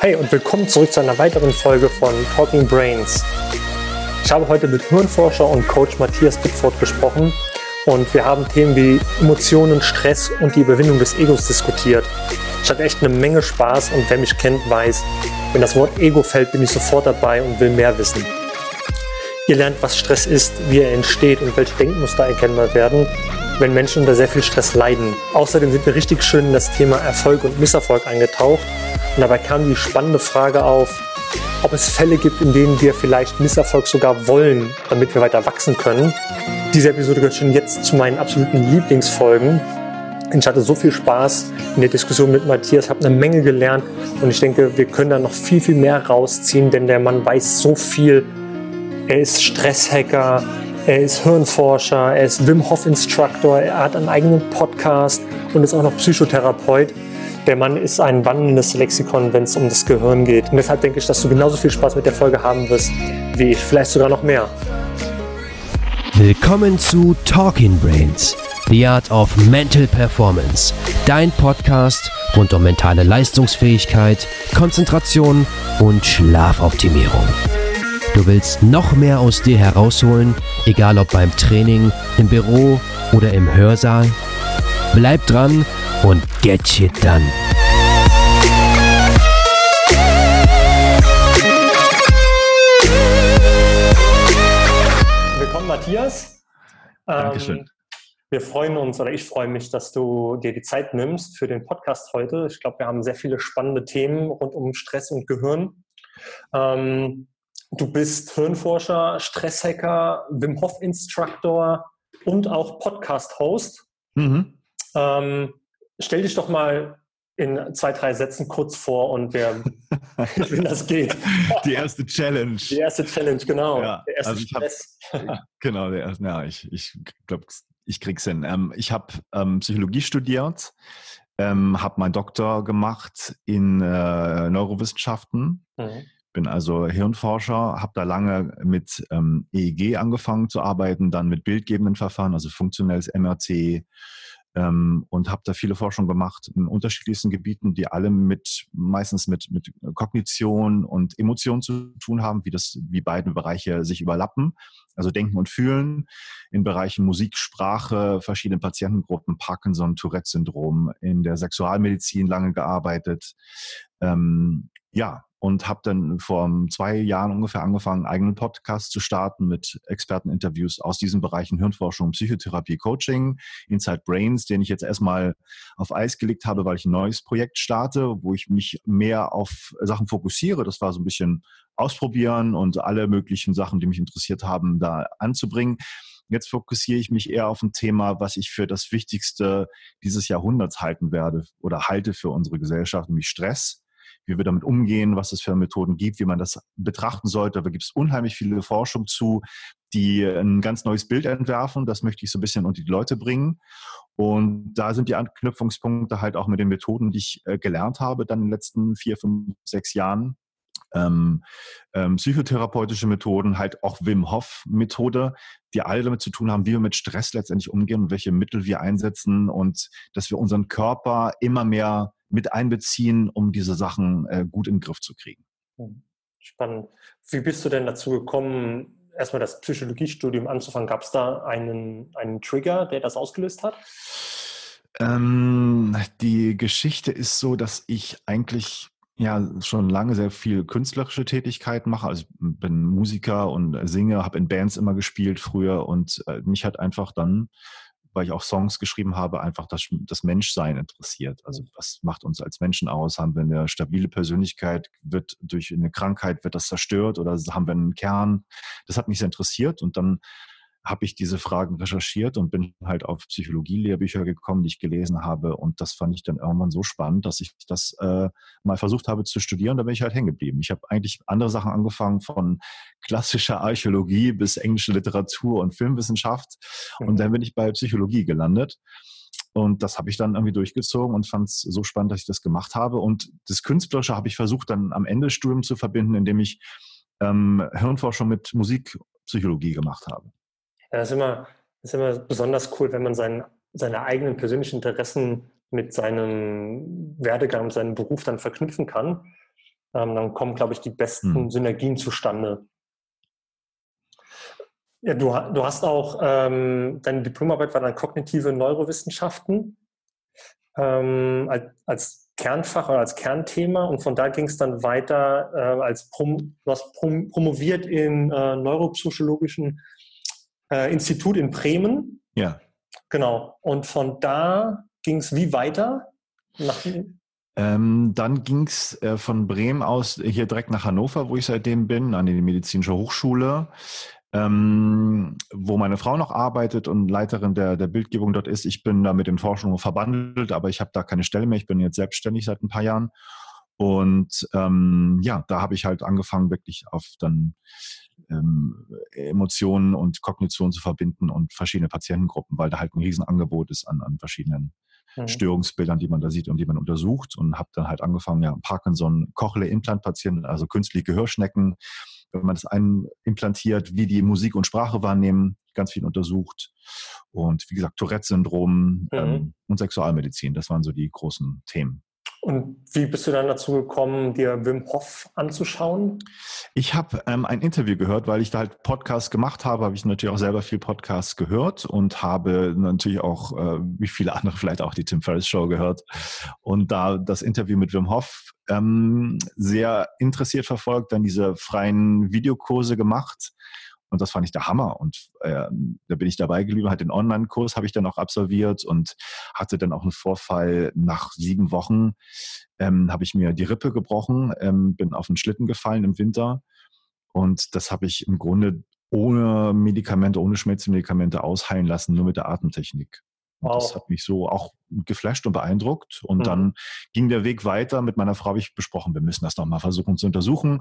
Hey und willkommen zurück zu einer weiteren Folge von Talking Brains. Ich habe heute mit Hirnforscher und Coach Matthias Bittford gesprochen und wir haben Themen wie Emotionen, Stress und die Überwindung des Egos diskutiert. Ich hatte echt eine Menge Spaß und wer mich kennt, weiß, wenn das Wort Ego fällt, bin ich sofort dabei und will mehr wissen. Ihr lernt, was Stress ist, wie er entsteht und welche Denkmuster erkennbar werden, wenn Menschen unter sehr viel Stress leiden. Außerdem sind wir richtig schön in das Thema Erfolg und Misserfolg eingetaucht und dabei kam die spannende Frage auf, ob es Fälle gibt, in denen wir vielleicht Misserfolg sogar wollen, damit wir weiter wachsen können. Diese Episode gehört schon jetzt zu meinen absoluten Lieblingsfolgen. Ich hatte so viel Spaß in der Diskussion mit Matthias, habe eine Menge gelernt und ich denke, wir können da noch viel, viel mehr rausziehen, denn der Mann weiß so viel. Er ist Stresshacker, er ist Hirnforscher, er ist Wim Hof Instructor, er hat einen eigenen Podcast und ist auch noch Psychotherapeut. Der Mann ist ein wandelndes Lexikon, wenn es um das Gehirn geht. Und deshalb denke ich, dass du genauso viel Spaß mit der Folge haben wirst wie ich, vielleicht sogar noch mehr. Willkommen zu Talking Brains, The Art of Mental Performance, dein Podcast rund um mentale Leistungsfähigkeit, Konzentration und Schlafoptimierung. Du willst noch mehr aus dir herausholen, egal ob beim Training, im Büro oder im Hörsaal? Bleib dran und get shit done. Willkommen, Matthias. Dankeschön. Ähm, wir freuen uns, oder ich freue mich, dass du dir die Zeit nimmst für den Podcast heute. Ich glaube, wir haben sehr viele spannende Themen rund um Stress und Gehirn. Ähm, du bist Hirnforscher, Stresshacker, Wim Hof Instructor und auch Podcast-Host. Mhm. Ähm, stell dich doch mal in zwei, drei Sätzen kurz vor und wer, wie das geht. Die erste Challenge. Die erste Challenge, genau. Ja, der erste also ich hab- Stress. Genau, der, ja, ich, ich glaube, ich krieg's hin. Ähm, ich habe ähm, Psychologie studiert, ähm, habe meinen Doktor gemacht in äh, Neurowissenschaften, Mhm. Bin also Hirnforscher, habe da lange mit ähm, EEG angefangen zu arbeiten, dann mit bildgebenden Verfahren, also funktionelles MRT, ähm, und habe da viele Forschung gemacht in unterschiedlichsten Gebieten, die alle mit meistens mit, mit Kognition und Emotion zu tun haben, wie das, wie beide Bereiche sich überlappen, also Denken und Fühlen in Bereichen Musik, Sprache, verschiedene Patientengruppen, Parkinson, Tourette-Syndrom, in der Sexualmedizin lange gearbeitet. Ähm, ja, und habe dann vor zwei Jahren ungefähr angefangen, einen eigenen Podcast zu starten mit Experteninterviews aus diesen Bereichen Hirnforschung, Psychotherapie, Coaching, Inside Brains, den ich jetzt erstmal auf Eis gelegt habe, weil ich ein neues Projekt starte, wo ich mich mehr auf Sachen fokussiere. Das war so ein bisschen ausprobieren und alle möglichen Sachen, die mich interessiert haben, da anzubringen. Jetzt fokussiere ich mich eher auf ein Thema, was ich für das Wichtigste dieses Jahrhunderts halten werde oder halte für unsere Gesellschaft, nämlich Stress wie wir damit umgehen, was es für Methoden gibt, wie man das betrachten sollte. Da gibt es unheimlich viele Forschung zu, die ein ganz neues Bild entwerfen. Das möchte ich so ein bisschen unter die Leute bringen. Und da sind die Anknüpfungspunkte halt auch mit den Methoden, die ich äh, gelernt habe, dann in den letzten vier, fünf, sechs Jahren. Ähm, ähm, psychotherapeutische Methoden, halt auch Wim Hof Methode, die alle damit zu tun haben, wie wir mit Stress letztendlich umgehen und welche Mittel wir einsetzen und dass wir unseren Körper immer mehr mit einbeziehen, um diese Sachen äh, gut in den Griff zu kriegen. Hm, Spannend. Wie bist du denn dazu gekommen, erstmal das Psychologiestudium anzufangen? Gab es da einen, einen Trigger, der das ausgelöst hat? Ähm, die Geschichte ist so, dass ich eigentlich ja schon lange sehr viel künstlerische Tätigkeit mache. Also ich bin Musiker und singe, habe in Bands immer gespielt früher und äh, mich hat einfach dann weil ich auch Songs geschrieben habe, einfach das, das Menschsein interessiert. Also was macht uns als Menschen aus? Haben wir eine stabile Persönlichkeit? Wird durch eine Krankheit, wird das zerstört oder haben wir einen Kern? Das hat mich sehr interessiert und dann habe ich diese Fragen recherchiert und bin halt auf Psychologie-Lehrbücher gekommen, die ich gelesen habe. Und das fand ich dann irgendwann so spannend, dass ich das äh, mal versucht habe zu studieren. Da bin ich halt hängen geblieben. Ich habe eigentlich andere Sachen angefangen, von klassischer Archäologie bis englische Literatur und Filmwissenschaft. Und dann bin ich bei Psychologie gelandet. Und das habe ich dann irgendwie durchgezogen und fand es so spannend, dass ich das gemacht habe. Und das Künstlerische habe ich versucht, dann am Ende des Studiums zu verbinden, indem ich ähm, Hirnforschung mit Musikpsychologie gemacht habe. Ja, das ist immer, das ist immer besonders cool, wenn man seinen, seine eigenen persönlichen Interessen mit seinem Werdegang, mit seinem Beruf dann verknüpfen kann. Ähm, dann kommen, glaube ich, die besten hm. Synergien zustande. Ja, du, du hast auch, ähm, deine Diplomarbeit war dann kognitive Neurowissenschaften ähm, als, als Kernfach oder als Kernthema und von da ging es dann weiter äh, als Prom, du hast prom promoviert im äh, neuropsychologischen äh, Institut in Bremen. Ja. Genau. Und von da ging es wie weiter? Nach, ähm, dann ging es äh, von Bremen aus hier direkt nach Hannover, wo ich seitdem bin, an die medizinische Hochschule, ähm, wo meine Frau noch arbeitet und Leiterin der, der Bildgebung dort ist. Ich bin da mit den Forschungen verbandelt, aber ich habe da keine Stelle mehr. Ich bin jetzt selbstständig seit ein paar Jahren. Und ähm, ja, da habe ich halt angefangen, wirklich auf dann ähm, Emotionen und Kognition zu verbinden und verschiedene Patientengruppen, weil da halt ein Riesenangebot ist an, an verschiedenen mhm. Störungsbildern, die man da sieht und die man untersucht und habe dann halt angefangen, ja, Parkinson, Cochlea-Implant-Patienten, also künstliche Gehörschnecken, wenn man das implantiert, wie die Musik und Sprache wahrnehmen, ganz viel untersucht. Und wie gesagt, Tourette-Syndrom mhm. ähm, und Sexualmedizin, das waren so die großen Themen. Und wie bist du dann dazu gekommen, dir Wim Hof anzuschauen? Ich habe ähm, ein Interview gehört, weil ich da halt Podcasts gemacht habe, habe ich natürlich auch selber viel Podcasts gehört und habe natürlich auch, äh, wie viele andere vielleicht auch die Tim Ferriss Show gehört und da das Interview mit Wim Hof ähm, sehr interessiert verfolgt, dann diese freien Videokurse gemacht und das fand ich der Hammer. Und äh, da bin ich dabei geblieben, halt den Online-Kurs habe ich dann auch absolviert und hatte dann auch einen Vorfall nach sieben Wochen, ähm, habe ich mir die Rippe gebrochen, ähm, bin auf den Schlitten gefallen im Winter. Und das habe ich im Grunde ohne Medikamente, ohne Schmerzmedikamente ausheilen lassen, nur mit der Atemtechnik. Und das hat mich so auch geflasht und beeindruckt. Und mhm. dann ging der Weg weiter. Mit meiner Frau habe ich besprochen, wir müssen das doch mal versuchen zu untersuchen.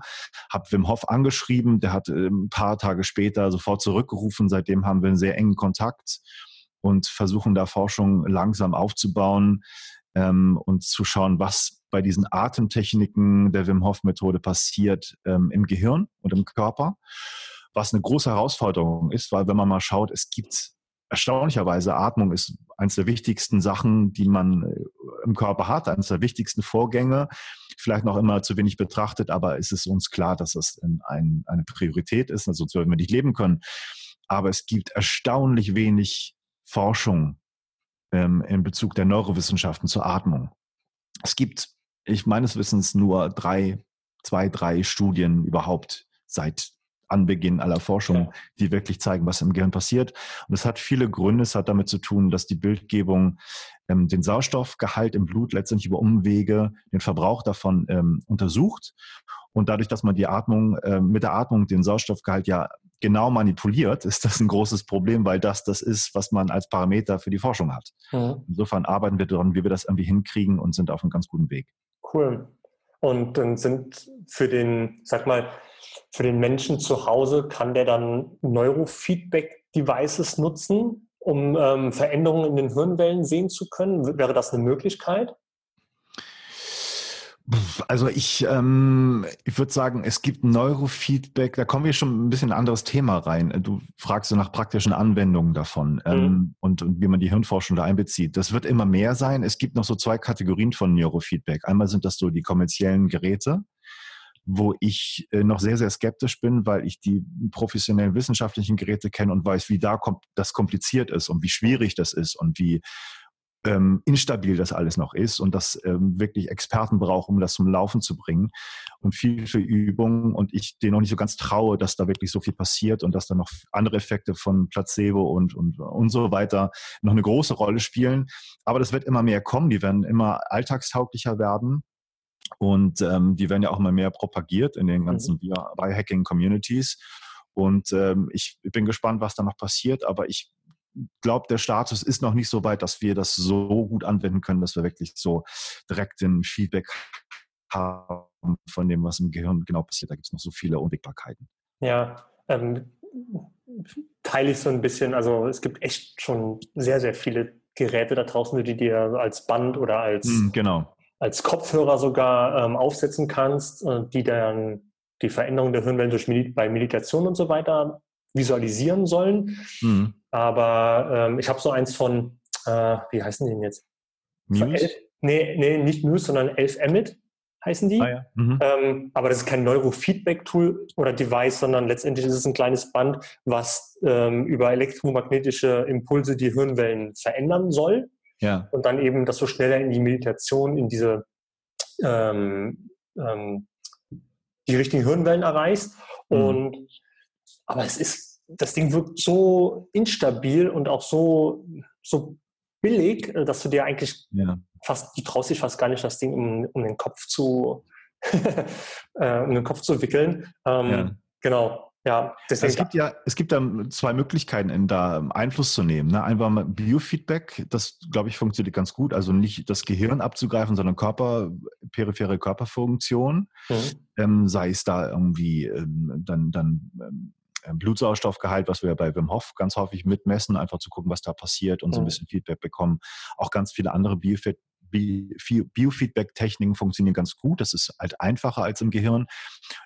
Hab Wim Hof angeschrieben, der hat äh, ein paar Tage später sofort zurückgerufen. Seitdem haben wir einen sehr engen Kontakt und versuchen da Forschung langsam aufzubauen ähm, und zu schauen, was bei diesen Atemtechniken der Wim Hof Methode passiert ähm, im Gehirn und im Körper. Was eine große Herausforderung ist, weil wenn man mal schaut, es gibt erstaunlicherweise, Atmung ist eines der wichtigsten Sachen, die man äh, im Körper hat, eines der wichtigsten Vorgänge, vielleicht noch immer zu wenig betrachtet, aber es ist uns klar, dass es ein, eine Priorität ist, also sonst würden wir nicht leben können. Aber es gibt erstaunlich wenig Forschung ähm, in Bezug der Neurowissenschaften zur Atmung. Es gibt, ich meines Wissens, nur drei, zwei, drei Studien überhaupt seit Anbeginn aller Forschung, ja. die wirklich zeigen, was im Gehirn passiert. Und es hat viele Gründe. Es hat damit zu tun, dass die Bildgebung ähm, den Sauerstoffgehalt im Blut letztendlich über Umwege, den Verbrauch davon ähm, untersucht. Und dadurch, dass man die Atmung, äh, mit der Atmung den Sauerstoffgehalt ja genau manipuliert, ist das ein großes Problem, weil das das ist, was man als Parameter für die Forschung hat. Mhm. Insofern arbeiten wir daran, wie wir das irgendwie hinkriegen und sind auf einem ganz guten Weg. Cool. Und dann sind für den, sag mal, für den Menschen zu Hause kann der dann Neurofeedback-Devices nutzen, um ähm, Veränderungen in den Hirnwellen sehen zu können. Wäre das eine Möglichkeit? Also ich, ähm, ich würde sagen, es gibt Neurofeedback, da kommen wir schon ein bisschen in ein anderes Thema rein. Du fragst so nach praktischen Anwendungen davon ähm, mhm. und, und wie man die Hirnforschung da einbezieht. Das wird immer mehr sein. Es gibt noch so zwei Kategorien von Neurofeedback. Einmal sind das so die kommerziellen Geräte, wo ich äh, noch sehr, sehr skeptisch bin, weil ich die professionellen wissenschaftlichen Geräte kenne und weiß, wie da das kompliziert ist und wie schwierig das ist und wie ähm, instabil das alles noch ist und dass ähm, wirklich Experten brauchen, um das zum Laufen zu bringen und viel für Übungen und ich denen noch nicht so ganz traue, dass da wirklich so viel passiert und dass da noch andere Effekte von Placebo und, und, und so weiter noch eine große Rolle spielen. Aber das wird immer mehr kommen, die werden immer alltagstauglicher werden und ähm, die werden ja auch immer mehr propagiert in den ganzen mhm. Biohacking-Communities. Und ähm, ich bin gespannt, was da noch passiert, aber ich glaube, der Status ist noch nicht so weit, dass wir das so gut anwenden können, dass wir wirklich so direkt ein Feedback haben von dem, was im Gehirn genau passiert. Da gibt es noch so viele Unwägbarkeiten. Ja, ähm, teile ich so ein bisschen. Also es gibt echt schon sehr, sehr viele Geräte da draußen, die dir als Band oder als, mm, genau. Als Kopfhörer sogar ähm, aufsetzen kannst, äh, die dann die Veränderung der Hirnwellen durch Medi bei Meditation und so weiter visualisieren sollen. Mhm. Aber ähm, ich habe so eins von, äh, wie heißen die denn jetzt? Muse? Elf, nee, nee, nicht Muse, sondern Elf Emmet heißen die. Ah, ja. mhm. ähm, aber das ist kein Neurofeedback-Tool oder Device, sondern letztendlich ist es ein kleines Band, was ähm, über elektromagnetische Impulse die Hirnwellen verändern soll. Ja. Und dann eben das so schneller in die Meditation, in diese ähm, ähm, die richtigen Hirnwellen erreichst. Mhm. Und aber es ist, das Ding wirkt so instabil und auch so, so billig, äh, dass du dir eigentlich ja. fast, du traust dich fast gar nicht, das Ding um, um den Kopf zu, äh, um den Kopf zu wickeln. Ähm, ja. Genau. Ja, deswegen. Es gibt ja, es gibt da zwei Möglichkeiten, in da Einfluss zu nehmen. Ne? Einfach mal Biofeedback, das glaube ich funktioniert ganz gut. Also nicht das Gehirn abzugreifen, sondern Körper, periphere Körperfunktion. Mhm. Ähm, sei es da irgendwie ähm, dann, dann ähm, Blutsauerstoffgehalt, was wir bei Wim Hof ganz häufig mitmessen, einfach zu gucken, was da passiert und so ein mhm. bisschen Feedback bekommen. Auch ganz viele andere Biofeedback Biofeedback-Techniken funktionieren ganz gut. Das ist halt einfacher als im Gehirn.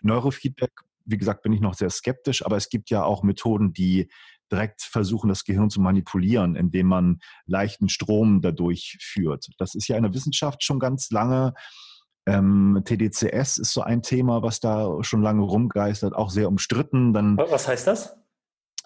Neurofeedback wie gesagt, bin ich noch sehr skeptisch, aber es gibt ja auch Methoden, die direkt versuchen, das Gehirn zu manipulieren, indem man leichten Strom dadurch führt. Das ist ja in der Wissenschaft schon ganz lange. Ähm, TDCS ist so ein Thema, was da schon lange rumgeistert, auch sehr umstritten. Dann, was heißt das?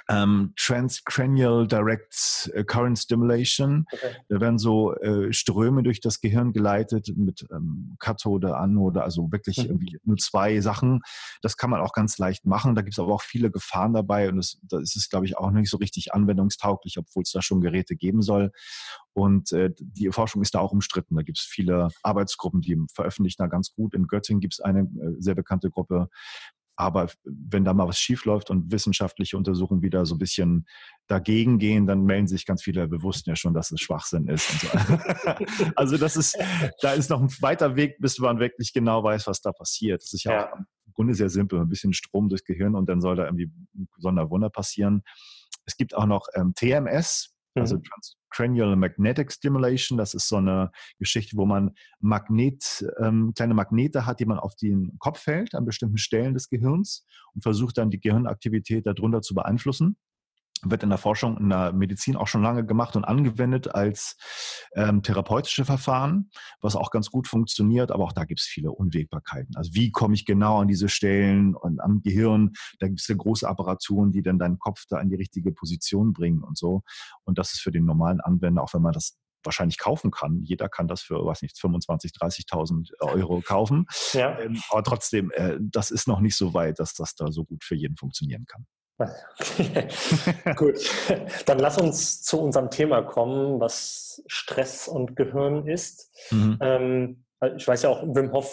Ähm, Transcranial Direct äh, Current Stimulation. Okay. Da werden so äh, Ströme durch das Gehirn geleitet mit ähm, Kathode, Anode, also wirklich mhm. irgendwie nur zwei Sachen. Das kann man auch ganz leicht machen. Da gibt es aber auch viele Gefahren dabei und das, da ist es, glaube ich, auch nicht so richtig anwendungstauglich, obwohl es da schon Geräte geben soll. Und äh, die Forschung ist da auch umstritten. Da gibt es viele Arbeitsgruppen, die veröffentlichen da ganz gut. In Göttingen gibt es eine äh, sehr bekannte Gruppe, aber wenn da mal was schiefläuft und wissenschaftliche Untersuchungen wieder so ein bisschen dagegen gehen, dann melden sich ganz viele bewusst ja schon, dass es Schwachsinn ist. So. also das ist, da ist noch ein weiter Weg, bis man wirklich genau weiß, was da passiert. Das ist ja, ja. auch im Grunde sehr simpel. Ein bisschen Strom durchs Gehirn und dann soll da irgendwie ein Sonderwunder passieren. Es gibt auch noch ähm, TMS, also mhm. Transcranial Magnetic Stimulation, das ist so eine Geschichte, wo man Magnet, ähm, kleine Magnete hat, die man auf den Kopf hält an bestimmten Stellen des Gehirns und versucht dann die Gehirnaktivität darunter zu beeinflussen wird in der Forschung, in der Medizin auch schon lange gemacht und angewendet als ähm, therapeutische Verfahren, was auch ganz gut funktioniert, aber auch da gibt es viele Unwägbarkeiten. Also wie komme ich genau an diese Stellen und am Gehirn? Da gibt es ja große Apparaturen, die dann deinen Kopf da in die richtige Position bringen und so. Und das ist für den normalen Anwender, auch wenn man das wahrscheinlich kaufen kann. Jeder kann das für, weiß nicht, 25, 30.000 Euro kaufen. Ja. Ähm, aber trotzdem, äh, das ist noch nicht so weit, dass das da so gut für jeden funktionieren kann. Gut, dann lass uns zu unserem Thema kommen, was Stress und Gehirn ist. Mhm. Ähm, ich weiß ja auch, Wim Hof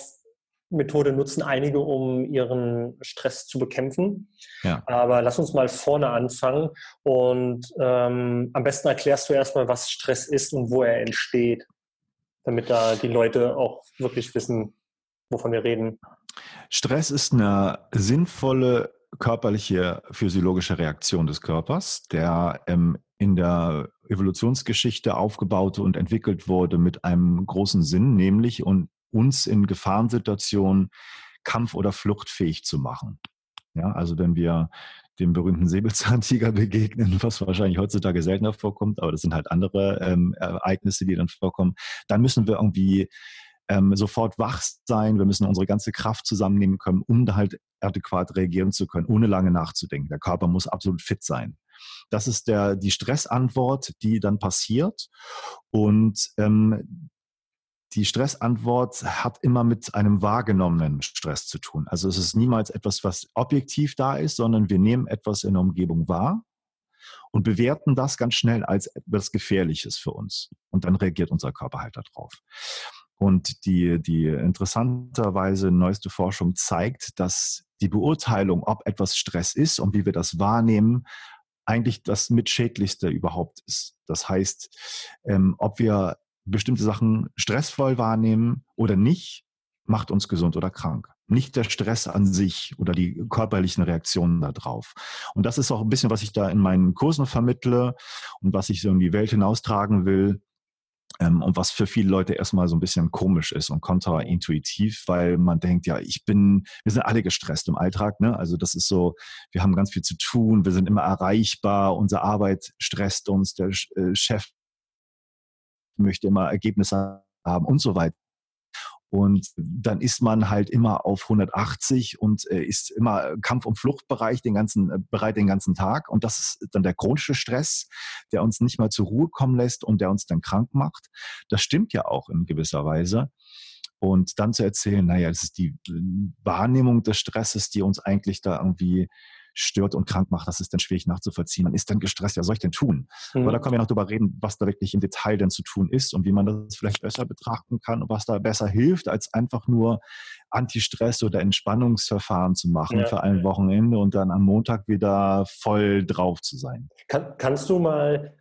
Methode nutzen einige, um ihren Stress zu bekämpfen. Ja. Aber lass uns mal vorne anfangen und ähm, am besten erklärst du erstmal, was Stress ist und wo er entsteht, damit da die Leute auch wirklich wissen, wovon wir reden. Stress ist eine sinnvolle körperliche physiologische Reaktion des Körpers, der ähm, in der Evolutionsgeschichte aufgebaut und entwickelt wurde mit einem großen Sinn, nämlich und uns in Gefahrensituationen kampf- oder fluchtfähig zu machen. Ja, also wenn wir dem berühmten Säbelzahntiger begegnen, was wahrscheinlich heutzutage seltener vorkommt, aber das sind halt andere ähm, Ereignisse, die dann vorkommen, dann müssen wir irgendwie ähm, sofort wach sein, wir müssen unsere ganze Kraft zusammennehmen können, um da halt adäquat reagieren zu können, ohne lange nachzudenken. Der Körper muss absolut fit sein. Das ist der, die Stressantwort, die dann passiert. Und ähm, die Stressantwort hat immer mit einem wahrgenommenen Stress zu tun. Also es ist niemals etwas, was objektiv da ist, sondern wir nehmen etwas in der Umgebung wahr und bewerten das ganz schnell als etwas Gefährliches für uns. Und dann reagiert unser Körper halt darauf. Und die, die interessanterweise neueste Forschung zeigt, dass die Beurteilung, ob etwas Stress ist und wie wir das wahrnehmen, eigentlich das mitschädlichste überhaupt ist. Das heißt, ähm, ob wir bestimmte Sachen stressvoll wahrnehmen oder nicht, macht uns gesund oder krank. Nicht der Stress an sich oder die körperlichen Reaktionen darauf. Und das ist auch ein bisschen, was ich da in meinen Kursen vermittle und was ich so in die Welt hinaustragen will. Ähm, und was für viele Leute erstmal so ein bisschen komisch ist und kontraintuitiv, weil man denkt, ja, ich bin, wir sind alle gestresst im Alltag, ne? Also das ist so, wir haben ganz viel zu tun, wir sind immer erreichbar, unsere Arbeit stresst uns, der äh, Chef möchte immer Ergebnisse haben und so weiter. Und dann ist man halt immer auf 180 und äh, ist immer Kampf- und Fluchtbereich den ganzen, äh, bereit den ganzen Tag. Und das ist dann der chronische Stress, der uns nicht mal zur Ruhe kommen lässt und der uns dann krank macht. Das stimmt ja auch in gewisser Weise. Und dann zu erzählen, naja, das ist die Wahrnehmung des Stresses, die uns eigentlich da irgendwie stört und krank macht, das ist dann schwierig nachzuvollziehen. Man ist dann gestresst, ja, soll ich denn tun? Mhm. Aber da können wir noch drüber reden, was da wirklich im Detail denn zu tun ist und wie man das vielleicht besser betrachten kann und was da besser hilft, als einfach nur Anti-Stress oder Entspannungsverfahren zu machen ja. für ein Wochenende und dann am Montag wieder voll drauf zu sein. Kann, kannst du mal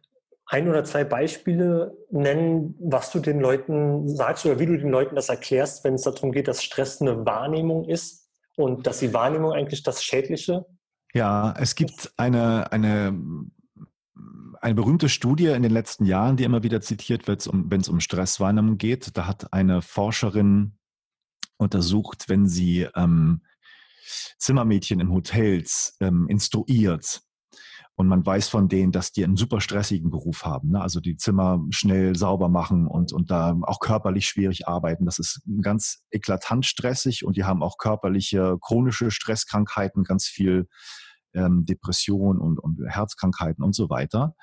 ein oder zwei Beispiele nennen, was du den Leuten sagst oder wie du den Leuten das erklärst, wenn es darum geht, dass Stress eine Wahrnehmung ist und dass die Wahrnehmung eigentlich das Schädliche ja, es gibt eine, eine, eine berühmte Studie in den letzten Jahren, die immer wieder zitiert wird, wenn es um Stresswahrnehmung geht. Da hat eine Forscherin untersucht, wenn sie ähm, Zimmermädchen in Hotels ähm, instruiert, und man weiß von denen, dass die einen super stressigen Beruf haben. Ne? Also die Zimmer schnell sauber machen und, und da auch körperlich schwierig arbeiten. Das ist ganz eklatant stressig und die haben auch körperliche chronische Stresskrankheiten, ganz viel ähm, Depression und, und Herzkrankheiten und so weiter.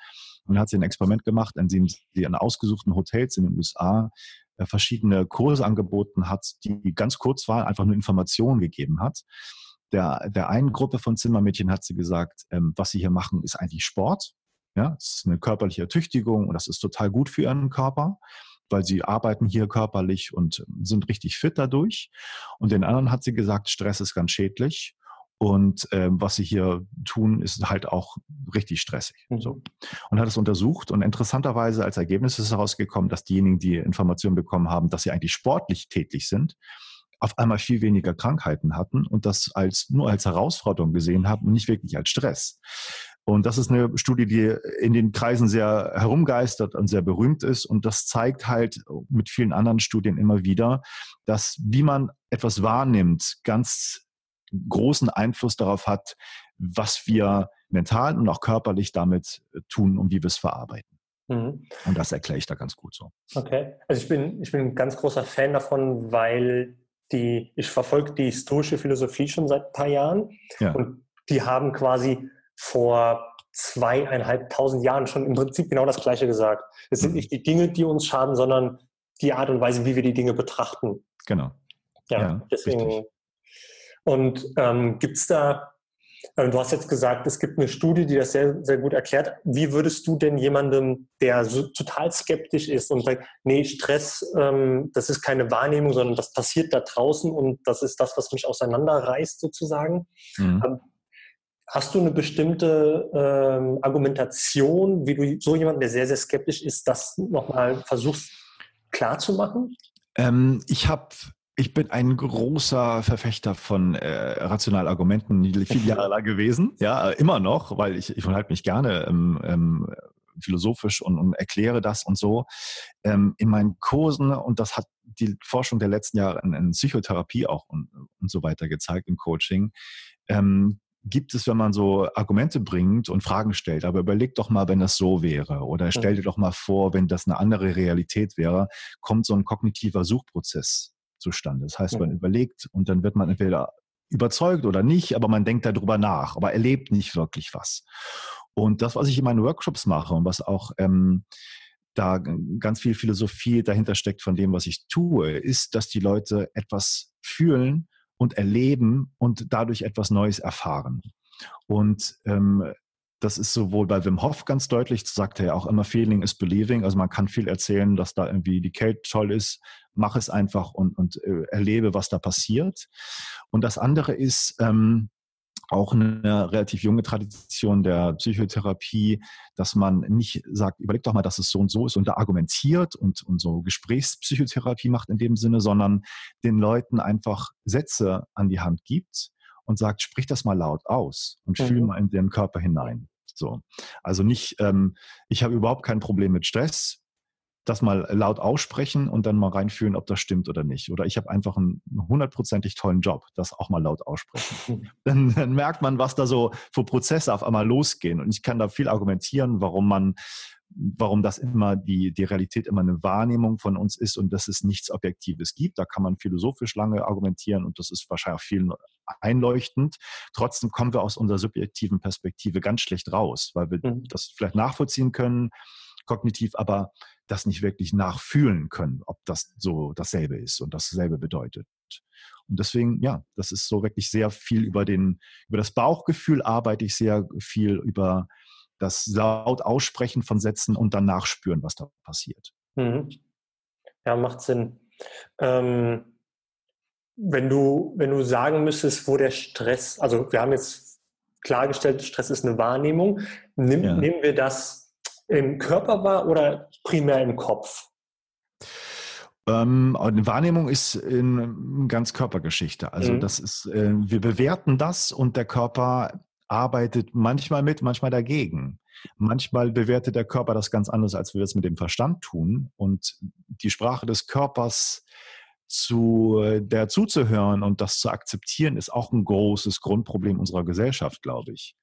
Und hat sie ein Experiment gemacht, in dem sie an ausgesuchten Hotels in den USA äh, verschiedene Kurse angeboten hat, die ganz kurz waren, einfach nur Informationen gegeben hat. Der, der einen Gruppe von Zimmermädchen hat sie gesagt, ähm, was sie hier machen, ist eigentlich Sport. Ja, es ist eine körperliche Ertüchtigung und das ist total gut für ihren Körper, weil sie arbeiten hier körperlich und sind richtig fit dadurch. Und den anderen hat sie gesagt, Stress ist ganz schädlich und ähm, was sie hier tun, ist halt auch richtig stressig. Mhm. So. Und hat es untersucht und interessanterweise als Ergebnis ist herausgekommen, dass diejenigen, die Informationen bekommen haben, dass sie eigentlich sportlich tätig sind, auf einmal viel weniger Krankheiten hatten und das als nur als Herausforderung gesehen haben und nicht wirklich als Stress. Und das ist eine Studie, die in den Kreisen sehr herumgeistert und sehr berühmt ist. Und das zeigt halt mit vielen anderen Studien immer wieder, dass wie man etwas wahrnimmt, ganz großen Einfluss darauf hat, was wir mental und auch körperlich damit tun und wie wir es verarbeiten. Mhm. Und das erkläre ich da ganz gut so. Okay, also ich bin, ich bin ein ganz großer Fan davon, weil die, ich verfolge die stoische Philosophie schon seit ein paar Jahren ja. und die haben quasi vor zweieinhalbtausend Jahren schon im Prinzip genau das Gleiche gesagt. Es sind mhm. nicht die Dinge, die uns schaden, sondern die Art und Weise, wie wir die Dinge betrachten. Genau. Ja, ja deswegen richtig. Und ähm, gibt es da, du hast jetzt gesagt, es gibt eine Studie, die das sehr, sehr gut erklärt. Wie würdest du denn jemandem, der so total skeptisch ist und sagt, nee, Stress, ähm, das ist keine Wahrnehmung, sondern das passiert da draußen und das ist das, was mich auseinanderreißt sozusagen. Mhm. Ähm, Hast du eine bestimmte ähm, Argumentation, wie du so jemand, der sehr, sehr skeptisch ist, das nochmal versuchst klarzumachen? Ähm, ich habe ich bin ein großer Verfechter von äh, rationalen Argumenten, viele Jahre lang gewesen, ja, immer noch, weil ich, ich unterhalte mich gerne ähm, ähm, philosophisch und, und erkläre das und so. Ähm, in meinen Kursen, und das hat die Forschung der letzten Jahre in, in Psychotherapie auch und, und so weiter gezeigt, im Coaching, ähm, gibt es, wenn man so Argumente bringt und Fragen stellt, aber überleg doch mal, wenn das so wäre oder stell dir doch mal vor, wenn das eine andere Realität wäre, kommt so ein kognitiver Suchprozess zustande. Das heißt, man überlegt und dann wird man entweder überzeugt oder nicht, aber man denkt darüber nach, aber erlebt nicht wirklich was. Und das, was ich in meinen Workshops mache und was auch ähm, da ganz viel Philosophie dahinter steckt von dem, was ich tue, ist, dass die Leute etwas fühlen und erleben und dadurch etwas Neues erfahren. Und ähm, das ist sowohl bei Wim Hof ganz deutlich, sagt er ja auch immer, Feeling is Believing. Also man kann viel erzählen, dass da irgendwie die Kälte toll ist. Mach es einfach und, und äh, erlebe, was da passiert. Und das andere ist ähm, auch eine relativ junge Tradition der Psychotherapie, dass man nicht sagt, überleg doch mal, dass es so und so ist und da argumentiert und, und so Gesprächspsychotherapie macht in dem Sinne, sondern den Leuten einfach Sätze an die Hand gibt und sagt, sprich das mal laut aus und mhm. fühl mal in den Körper hinein. So. Also nicht, ähm, ich habe überhaupt kein Problem mit Stress. Das mal laut aussprechen und dann mal reinfühlen, ob das stimmt oder nicht. Oder ich habe einfach einen hundertprozentig tollen Job, das auch mal laut aussprechen. dann, dann merkt man, was da so für Prozesse auf einmal losgehen. Und ich kann da viel argumentieren, warum man warum das immer die, die Realität immer eine Wahrnehmung von uns ist und dass es nichts Objektives gibt. Da kann man philosophisch lange argumentieren und das ist wahrscheinlich auch vielen einleuchtend. Trotzdem kommen wir aus unserer subjektiven Perspektive ganz schlecht raus, weil wir mhm. das vielleicht nachvollziehen können, kognitiv, aber das nicht wirklich nachfühlen können, ob das so dasselbe ist und dasselbe bedeutet. Und deswegen, ja, das ist so wirklich sehr viel über den, über das Bauchgefühl arbeite ich sehr viel über das laut Aussprechen von Sätzen und dann nachspüren, was da passiert. Mhm. Ja, macht Sinn. Ähm, wenn du, wenn du sagen müsstest, wo der Stress, also wir haben jetzt klargestellt, Stress ist eine Wahrnehmung. Nimm, ja. Nehmen wir das im Körper wahr oder primär im Kopf? Ähm, Wahrnehmung ist in ganz Körpergeschichte. Also mhm. das ist, äh, wir bewerten das und der Körper arbeitet manchmal mit, manchmal dagegen. Manchmal bewertet der Körper das ganz anders, als wir es mit dem Verstand tun. Und die Sprache des Körpers zu der zuzuhören und das zu akzeptieren, ist auch ein großes Grundproblem unserer Gesellschaft, glaube ich.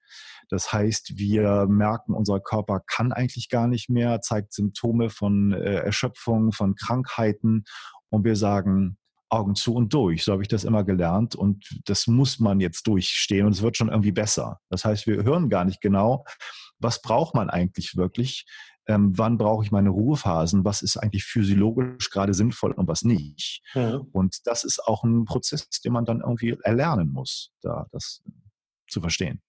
Das heißt, wir merken, unser Körper kann eigentlich gar nicht mehr, zeigt Symptome von äh, Erschöpfung, von Krankheiten und wir sagen, Augen zu und durch. So habe ich das immer gelernt und das muss man jetzt durchstehen und es wird schon irgendwie besser. Das heißt, wir hören gar nicht genau, was braucht man eigentlich wirklich, ähm, wann brauche ich meine Ruhephasen, was ist eigentlich physiologisch gerade sinnvoll und was nicht. Mhm. Und das ist auch ein Prozess, den man dann irgendwie erlernen muss, da das zu verstehen.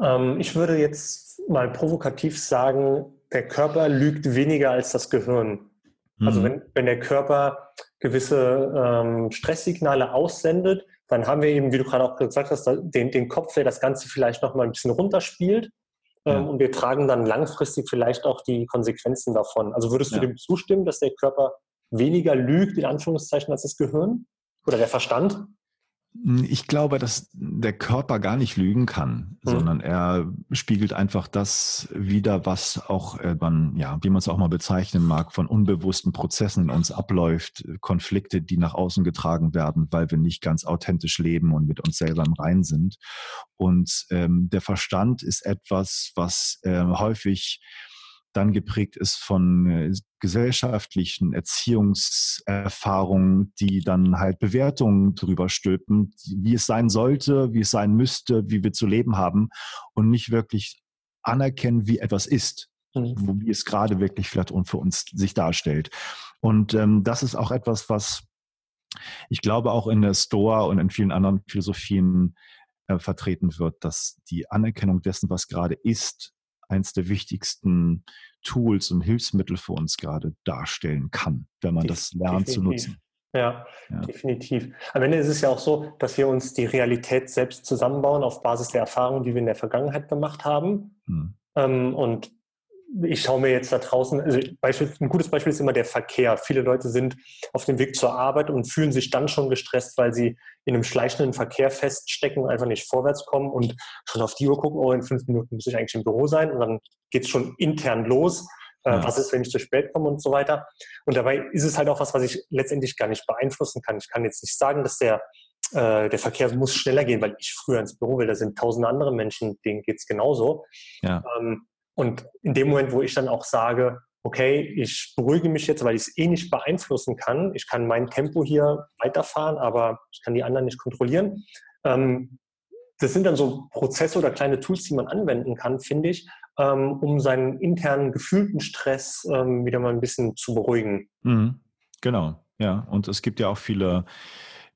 Ähm, ich würde jetzt mal provokativ sagen, der Körper lügt weniger als das Gehirn. Also mhm. wenn, wenn der Körper gewisse ähm, Stresssignale aussendet, dann haben wir eben, wie du gerade auch gesagt hast, den, den Kopf, der das Ganze vielleicht noch mal ein bisschen runterspielt. Ähm, ja. Und wir tragen dann langfristig vielleicht auch die Konsequenzen davon. Also würdest du ja. dem zustimmen, dass der Körper weniger lügt, in Anführungszeichen, als das Gehirn? Oder der Verstand? Ich glaube, dass der Körper gar nicht lügen kann, mhm. sondern er spiegelt einfach das wider, was auch äh, man, ja, wie man es auch mal bezeichnen mag, von unbewussten Prozessen in uns abläuft, Konflikte, die nach außen getragen werden, weil wir nicht ganz authentisch leben und mit uns selber im Rein sind. Und ähm, der Verstand ist etwas, was äh, häufig dann geprägt ist von äh, gesellschaftlichen Erziehungserfahrungen, die dann halt Bewertungen drüber stülpen, wie es sein sollte, wie es sein müsste, wie wir zu leben haben und nicht wirklich anerkennen, wie etwas ist, mhm. wie es gerade wirklich vielleicht für uns sich darstellt. Und ähm, das ist auch etwas, was ich glaube auch in der Stoa und in vielen anderen Philosophien äh, vertreten wird, dass die Anerkennung dessen, was gerade ist, eins der wichtigsten Tools und Hilfsmittel für uns gerade darstellen kann, wenn man das lernt zu nutzen. Ja, ja, definitiv. Am Ende ist es ja auch so, dass wir uns die Realität selbst zusammenbauen auf Basis der Erfahrungen, die wir in der Vergangenheit gemacht haben. Hm. Ähm, und ich schaue mir jetzt da draußen, also Beispiel, ein gutes Beispiel ist immer der Verkehr. Viele Leute sind auf dem Weg zur Arbeit und fühlen sich dann schon gestresst, weil sie in einem schleichenden Verkehr feststecken und einfach nicht vorwärts kommen und schon auf die Uhr gucken, oh, in fünf Minuten muss ich eigentlich im Büro sein und dann geht es schon intern los. Äh, ja. Was ist, wenn ich zu spät komme und so weiter. Und dabei ist es halt auch was, was ich letztendlich gar nicht beeinflussen kann. Ich kann jetzt nicht sagen, dass der äh, der Verkehr muss schneller gehen, weil ich früher ins Büro will. Da sind tausende andere Menschen, denen geht's genauso. Ja. Ähm, und in dem Moment, wo ich dann auch sage, okay, ich beruhige mich jetzt, weil ich es eh nicht beeinflussen kann. Ich kann mein Tempo hier weiterfahren, aber ich kann die anderen nicht kontrollieren. Ähm, das sind dann so Prozesse oder kleine Tools, die man anwenden kann, finde ich, ähm, um seinen internen gefühlten Stress ähm, wieder mal ein bisschen zu beruhigen. Mhm. Genau, ja. Und es gibt ja auch viele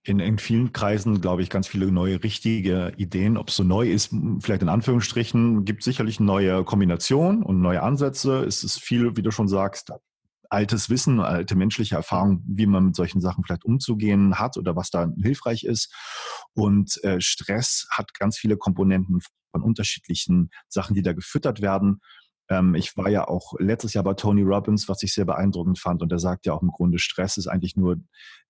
in, in vielen Kreisen, glaube ich, ganz viele neue richtige Ideen. Ob es so neu ist, vielleicht in Anführungsstrichen, gibt sicherlich neue Kombinationen und neue Ansätze. Es ist viel, wie du schon sagst, altes Wissen, alte menschliche Erfahrung, wie man mit solchen Sachen vielleicht umzugehen hat oder was da hilfreich ist. Und äh, Stress hat ganz viele Komponenten von unterschiedlichen Sachen, die da gefüttert werden. Ähm, ich war ja auch letztes Jahr bei Tony Robbins, was ich sehr beeindruckend fand. Und er sagt ja auch im Grunde, Stress ist eigentlich nur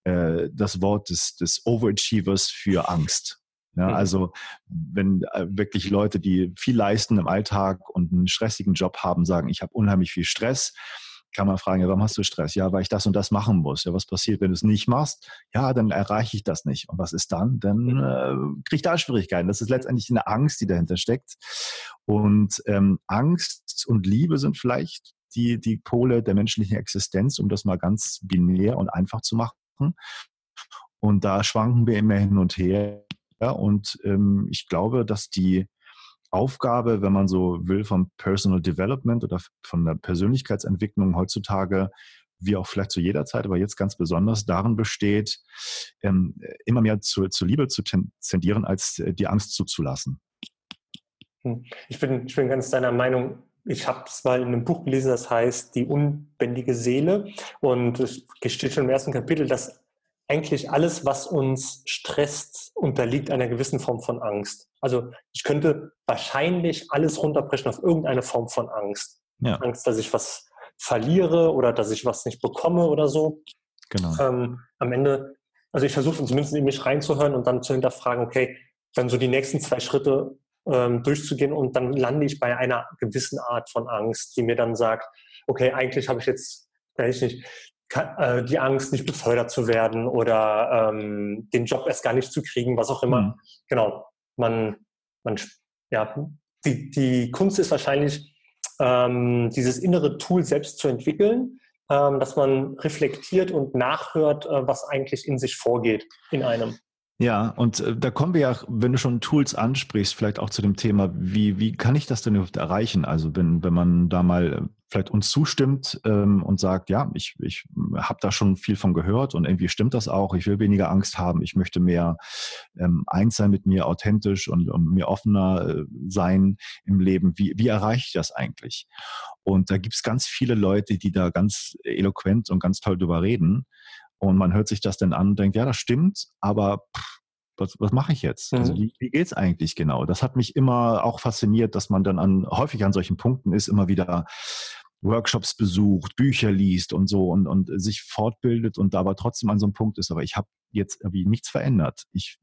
äh, das Wort des, des Overachievers für Angst. Ja, mhm. Also wenn äh, wirklich Leute, die viel leisten im Alltag und einen stressigen Job haben, sagen, ich habe unheimlich viel Stress, kann man fragen, ja, warum hast du Stress? Ja, weil ich das und das machen muss. Ja, was passiert, wenn du es nicht machst? Ja, dann erreiche ich das nicht. Und was ist dann? Dann mhm. äh, kriege ich da Schwierigkeiten. Das ist letztendlich eine Angst, die dahinter steckt. Und ähm, Angst und Liebe sind vielleicht die, die Pole der menschlichen Existenz, um das mal ganz binär und einfach zu machen. Und da schwanken wir immer hin und her. Ja, und ähm, ich glaube, dass die Aufgabe, wenn man so will, vom Personal Development oder von der Persönlichkeitsentwicklung heutzutage, wie auch vielleicht zu jeder Zeit, aber jetzt ganz besonders darin besteht, ähm, immer mehr zu, zur Liebe zu tendieren, als die Angst zuzulassen. Hm. Ich bin, ich bin ganz deiner Meinung. Ich habe es mal in einem Buch gelesen, das heißt Die unbändige Seele. Und es steht schon im ersten Kapitel, dass eigentlich alles, was uns stresst, unterliegt einer gewissen Form von Angst. Also ich könnte wahrscheinlich alles runterbrechen auf irgendeine Form von Angst. Ja. Angst, dass ich was verliere oder dass ich was nicht bekomme oder so. Genau. Ähm, am Ende, also ich versuche zumindest in mich reinzuhören und dann zu hinterfragen, okay, dann so die nächsten zwei Schritte ähm, durchzugehen und dann lande ich bei einer gewissen Art von Angst, die mir dann sagt, okay, eigentlich habe ich jetzt, weiß ich nicht, die Angst, nicht befördert zu werden oder ähm, den Job erst gar nicht zu kriegen, was auch immer. Mhm. Genau, man, man, ja, die, die Kunst ist wahrscheinlich, ähm, dieses innere Tool selbst zu entwickeln, ähm, dass man reflektiert und nachhört, äh, was eigentlich in sich vorgeht in einem. Ja, und äh, da kommen wir ja, wenn du schon Tools ansprichst, vielleicht auch zu dem Thema, wie, wie kann ich das denn überhaupt erreichen? Also wenn, wenn man da mal äh, vielleicht uns zustimmt ähm, und sagt, ja, ich, ich habe da schon viel von gehört und irgendwie stimmt das auch, ich will weniger Angst haben, ich möchte mehr ähm, eins sein mit mir, authentisch und, und mir offener äh, sein im Leben. Wie, wie erreiche ich das eigentlich? Und da gibt's ganz viele Leute, die da ganz eloquent und ganz toll drüber reden. Und man hört sich das dann an und denkt, ja, das stimmt, aber pff, was, was mache ich jetzt? Also mhm. Also wie, wie geht's eigentlich genau? Das hat mich immer auch fasziniert, dass man dann an häufig an solchen Punkten ist, immer wieder Workshops besucht, Bücher liest und so und, und sich fortbildet und aber trotzdem an so einem Punkt ist, aber ich habe jetzt irgendwie nichts verändert. Ich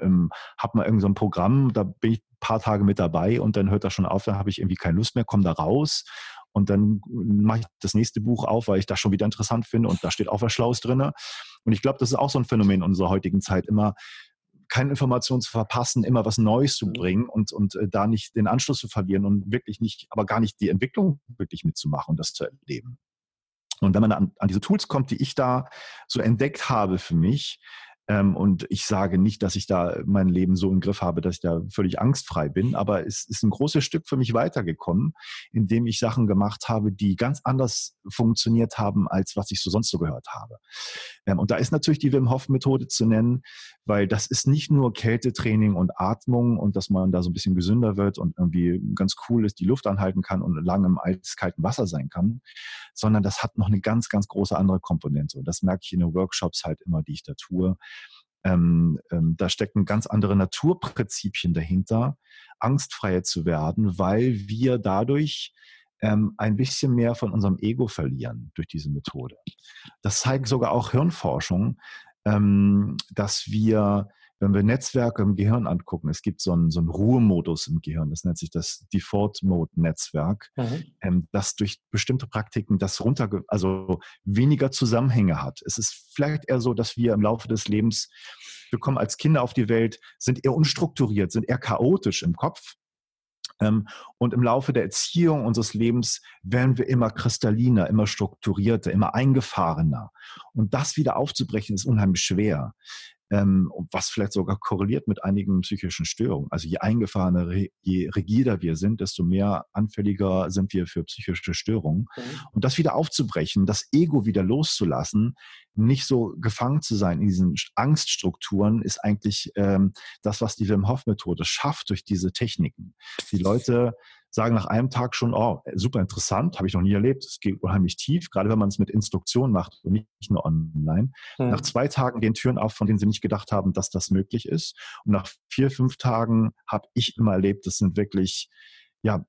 ähm, habe mal irgendein so Programm, da bin ich ein paar Tage mit dabei und dann hört das schon auf, dann habe ich irgendwie keine Lust mehr, komme da raus und dann mache ich das nächste Buch auf, weil ich das schon wieder interessant finde und da steht auch was Schlaues drinne. Und ich glaube, das ist auch so ein Phänomen unserer heutigen Zeit, immer keine Information zu verpassen, immer was Neues zu mhm. bringen und, und äh, da nicht den Anschluss zu verlieren und wirklich nicht, aber gar nicht die Entwicklung wirklich mitzumachen und das zu erleben. Und wenn man an, an diese Tools kommt, die ich da so entdeckt habe für mich, ähm, und ich sage nicht, dass ich da mein Leben so im Griff habe, dass ich da völlig angstfrei bin, aber es ist ein großes Stück für mich weitergekommen, indem ich Sachen gemacht habe, die ganz anders funktioniert haben, als was ich so sonst so gehört habe. Ähm, und da ist natürlich die Wim Hof Methode zu nennen, weil das ist nicht nur Kältetraining und Atmung und dass man da so ein bisschen gesünder wird und irgendwie ganz cool ist, die Luft anhalten kann und lange im eiskalten Wasser sein kann, sondern das hat noch eine ganz, ganz große andere Komponente. Und das merke ich in den Workshops halt immer, die ich da tue. Ähm, ähm, da stecken ganz andere Naturprinzipien dahinter, angstfreier zu werden, weil wir dadurch ähm, ein bisschen mehr von unserem Ego verlieren durch diese Methode. Das zeigen sogar auch Hirnforschung, ähm, dass wir wenn wir Netzwerke im Gehirn angucken, es gibt so einen, so einen Ruhemodus im Gehirn, das nennt sich das Default-Mode-Netzwerk, mhm. ähm, das durch bestimmte Praktiken das runter, also weniger Zusammenhänge hat. Es ist vielleicht eher so, dass wir im Laufe des Lebens, wir kommen als Kinder auf die Welt, sind eher unstrukturiert, sind eher chaotisch im Kopf. Ähm, und im Laufe der Erziehung unseres Lebens werden wir immer kristalliner, immer strukturierter, immer eingefahrener. Und das wieder aufzubrechen ist unheimlich schwer ähm, was vielleicht sogar korreliert mit einigen psychischen Störungen. Also je eingefahrener, je rigider wir sind, desto mehr anfälliger sind wir für psychische Störungen. Mhm. Und das wieder aufzubrechen, das Ego wieder loszulassen, nicht so gefangen zu sein in diesen Angststrukturen, ist eigentlich ähm, das, was die Wim Hof Methode schafft durch diese Techniken. Die Leute sagen nach einem Tag schon, oh, super interessant, habe ich noch nie erlebt, es geht unheimlich tief, gerade wenn man es mit Instruktionen macht und nicht nur online. Mhm. Nach zwei Tagen gehen Türen auf, von denen sie nicht gedacht haben, dass das möglich ist. Und nach vier, fünf Tagen habe ich immer erlebt, das sind wirklich ja,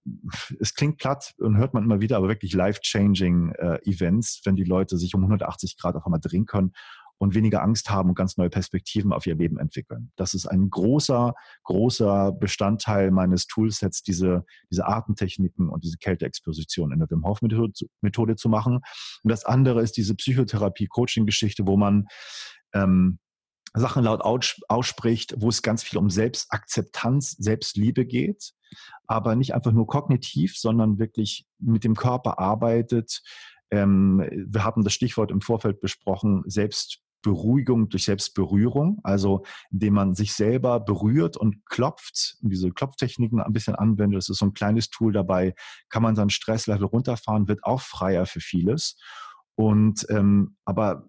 es klingt platt und hört man immer wieder, aber wirklich life-changing äh, Events, wenn die Leute sich um 180 Grad auf einmal drehen können und weniger Angst haben und ganz neue Perspektiven auf ihr Leben entwickeln. Das ist ein großer, großer Bestandteil meines Toolsets, diese, diese Artentechniken und diese Kälteexposition in der Wim Hof Methode zu machen. Und das andere ist diese Psychotherapie-Coaching-Geschichte, wo man ähm, Sachen laut ausspricht, wo es ganz viel um Selbstakzeptanz, Selbstliebe geht, aber nicht einfach nur kognitiv, sondern wirklich mit dem Körper arbeitet. Ähm, wir haben das Stichwort im Vorfeld besprochen, Selbstberuhigung durch Selbstberührung, also indem man sich selber berührt und klopft, diese Klopftechniken ein bisschen anwendet, das ist so ein kleines Tool dabei, kann man seinen Stresslevel runterfahren, wird auch freier für vieles. Und ähm, aber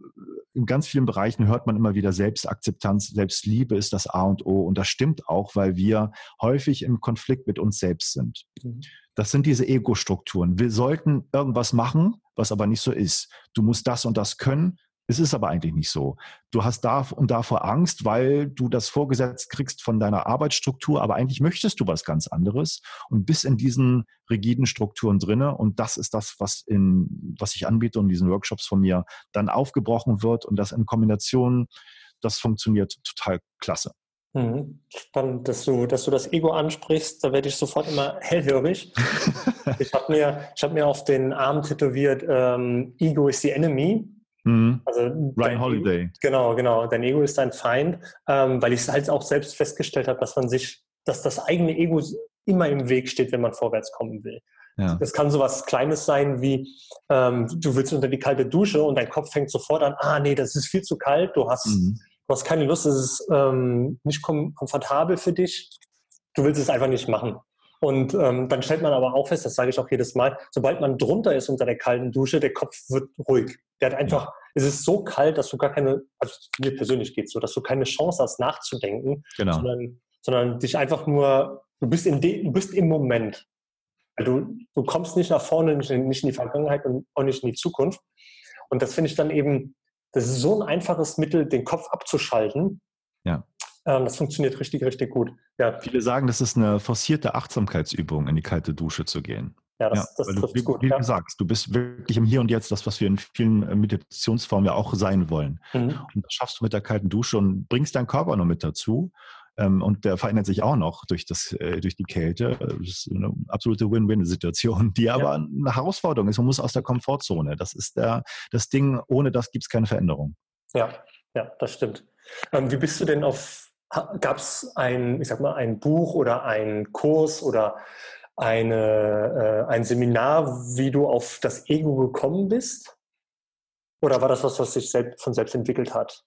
in ganz vielen Bereichen hört man immer wieder Selbstakzeptanz, Selbstliebe ist das A und O. Und das stimmt auch, weil wir häufig im Konflikt mit uns selbst sind. Mhm. Das sind diese Ego-Strukturen. Wir sollten irgendwas machen, was aber nicht so ist. Du musst das und das können, es ist aber eigentlich nicht so. Du hast da und davor Angst, weil du das vorgesetzt kriegst von deiner Arbeitsstruktur, aber eigentlich möchtest du was ganz anderes und bist in diesen rigiden Strukturen drinne. Und das ist das, was in, was ich anbiete und diesen Workshops von mir dann aufgebrochen wird und das in Kombination, das funktioniert total klasse. Mhm. Spannend, dass du, dass du das Ego ansprichst. Da werde ich sofort immer hellhörig. ich habe mir, hab mir auf den Arm tätowiert, ähm, Ego is the enemy. Mhm. Also Ryan Holiday. Ego, genau, genau. Dein Ego ist dein Feind, ähm, weil ich es halt auch selbst festgestellt habe, dass man sich, dass das eigene Ego immer im Weg steht, wenn man vorwärts kommen will. Ja. Das kann so was Kleines sein wie, ähm, du willst unter die kalte Dusche und dein Kopf fängt sofort an, ah nee, das ist viel zu kalt, du hast, mhm. du hast keine Lust, es ist ähm, nicht kom komfortabel für dich, du willst es einfach nicht machen. Und ähm, dann stellt man aber auch fest, das sage ich auch jedes Mal, sobald man drunter ist unter der kalten Dusche, der Kopf wird ruhig. Der hat einfach, ja. es ist so kalt, dass du gar keine, also mir persönlich geht's so, dass du keine Chance hast nachzudenken, genau. sondern, sondern dich einfach nur, du bist in de, du bist im Moment. Du, du kommst nicht nach vorne, nicht in, nicht in die Vergangenheit und auch nicht in die Zukunft. Und das finde ich dann eben, das ist so ein einfaches Mittel, den Kopf abzuschalten. Ja. Ähm, das funktioniert richtig, richtig gut. Ja. Viele sagen, das ist eine forcierte Achtsamkeitsübung, in die kalte Dusche zu gehen. Ja, das, ja, das trifft du, gut. Wie ja. du sagst, du bist wirklich im Hier und Jetzt, das, was wir in vielen äh, Meditationsformen ja auch sein wollen. Mhm. Und das schaffst du mit der kalten Dusche und bringst deinen Körper noch mit dazu. Ähm, und der verändert sich auch noch durch, das, äh, durch die Kälte. Das ist eine absolute Win-Win-Situation, die aber ja. eine Herausforderung ist. Man muss aus der Komfortzone. Das ist der, das Ding, ohne das gibt es keine Veränderung. Ja, ja, das stimmt. Ähm, wie bist du denn auf Gab es ein, ich sag mal, ein Buch oder ein Kurs oder eine, äh, ein Seminar, wie du auf das Ego gekommen bist? Oder war das was, was sich selbst, von selbst entwickelt hat?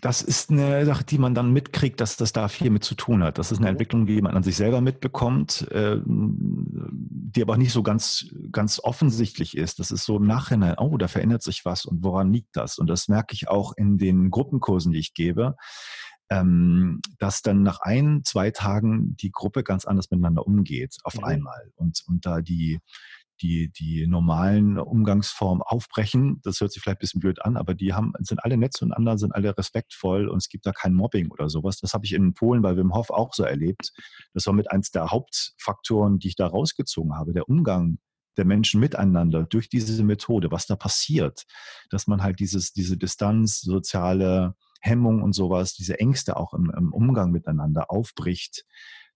Das ist eine Sache, die man dann mitkriegt, dass das da viel mit zu tun hat. Das ist eine mhm. Entwicklung, die man an sich selber mitbekommt, äh, die aber nicht so ganz, ganz offensichtlich ist. Das ist so im Nachhinein, oh, da verändert sich was und woran liegt das? Und das merke ich auch in den Gruppenkursen, die ich gebe ähm, dass dann nach ein, zwei Tagen die Gruppe ganz anders miteinander umgeht, auf mhm. einmal. Und, und da die, die, die normalen Umgangsformen aufbrechen. Das hört sich vielleicht ein bisschen blöd an, aber die haben, sind alle nett zueinander, sind alle respektvoll und es gibt da kein Mobbing oder sowas. Das habe ich in Polen bei Wim Hof auch so erlebt. Das war mit eins der Hauptfaktoren, die ich da rausgezogen habe, der Umgang der Menschen miteinander durch diese Methode, was da passiert, dass man halt dieses, diese Distanz, soziale Hemmung und sowas, diese Ängste auch im, im Umgang miteinander aufbricht,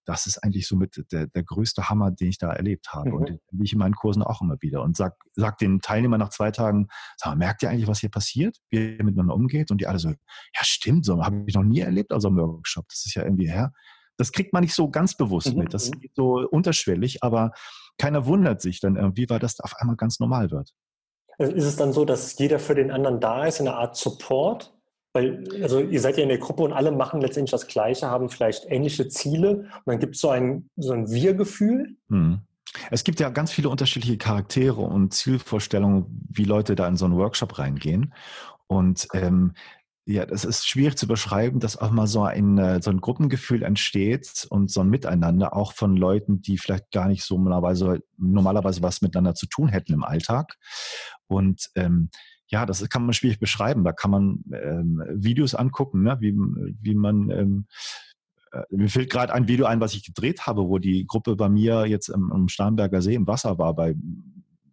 das ist eigentlich so mit der, der größte Hammer, den ich da erlebt habe. Mhm. Und den ich in meinen Kursen auch immer wieder. Und sag, sag den Teilnehmern nach zwei Tagen, sag mal, merkt ihr eigentlich, was hier passiert, wie ihr miteinander umgeht? Und die alle so, ja, stimmt, so habe ich noch nie erlebt aus einem Workshop. Das ist ja irgendwie her. Das kriegt man nicht so ganz bewusst mhm. mit. Das ist so unterschwellig, aber keiner wundert sich dann irgendwie, weil das auf einmal ganz normal wird. Also ist es dann so, dass jeder für den anderen da ist, in einer Art Support? Weil, also ihr seid ja in der Gruppe und alle machen letztendlich das Gleiche, haben vielleicht ähnliche Ziele und dann gibt es so ein, so ein Wir-Gefühl. Hm. Es gibt ja ganz viele unterschiedliche Charaktere und Zielvorstellungen, wie Leute da in so einen Workshop reingehen. Und ähm, ja, das ist schwierig zu beschreiben, dass auch mal so ein, äh, so ein Gruppengefühl entsteht und so ein Miteinander auch von Leuten, die vielleicht gar nicht so normalerweise, normalerweise was miteinander zu tun hätten im Alltag. Und ähm, ja, das kann man schwierig beschreiben. Da kann man ähm, Videos angucken, ne? wie, wie man ähm, äh, mir fällt gerade ein Video ein, was ich gedreht habe, wo die Gruppe bei mir jetzt im Starnberger See im Wasser war bei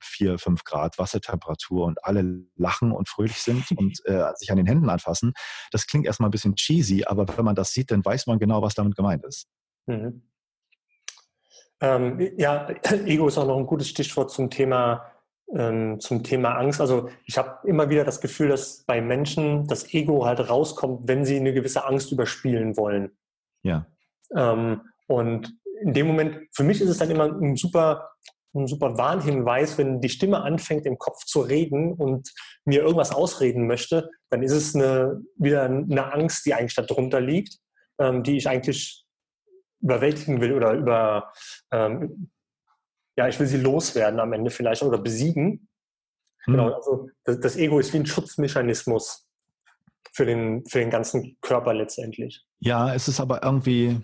vier, fünf Grad Wassertemperatur und alle lachen und fröhlich sind und äh, sich an den Händen anfassen. Das klingt erstmal ein bisschen cheesy, aber wenn man das sieht, dann weiß man genau, was damit gemeint ist. Mhm. Ähm, ja, Ego ist auch noch ein gutes Stichwort zum Thema ähm, zum Thema Angst. Also ich habe immer wieder das Gefühl, dass bei Menschen das Ego halt rauskommt, wenn sie eine gewisse Angst überspielen wollen. Ja. Ähm, und in dem Moment, für mich ist es dann immer ein super, ein super Warnhinweis, wenn die Stimme anfängt, im Kopf zu reden und mir irgendwas ausreden möchte, dann ist es eine, wieder eine Angst, die eigentlich darunter liegt, ähm, die ich eigentlich überwältigen will oder über, ähm, ja, ich will sie loswerden am Ende vielleicht oder besiegen. Hm. Genau, also das, das, Ego ist wie ein Schutzmechanismus für den, für den ganzen Körper letztendlich. Ja, es ist aber irgendwie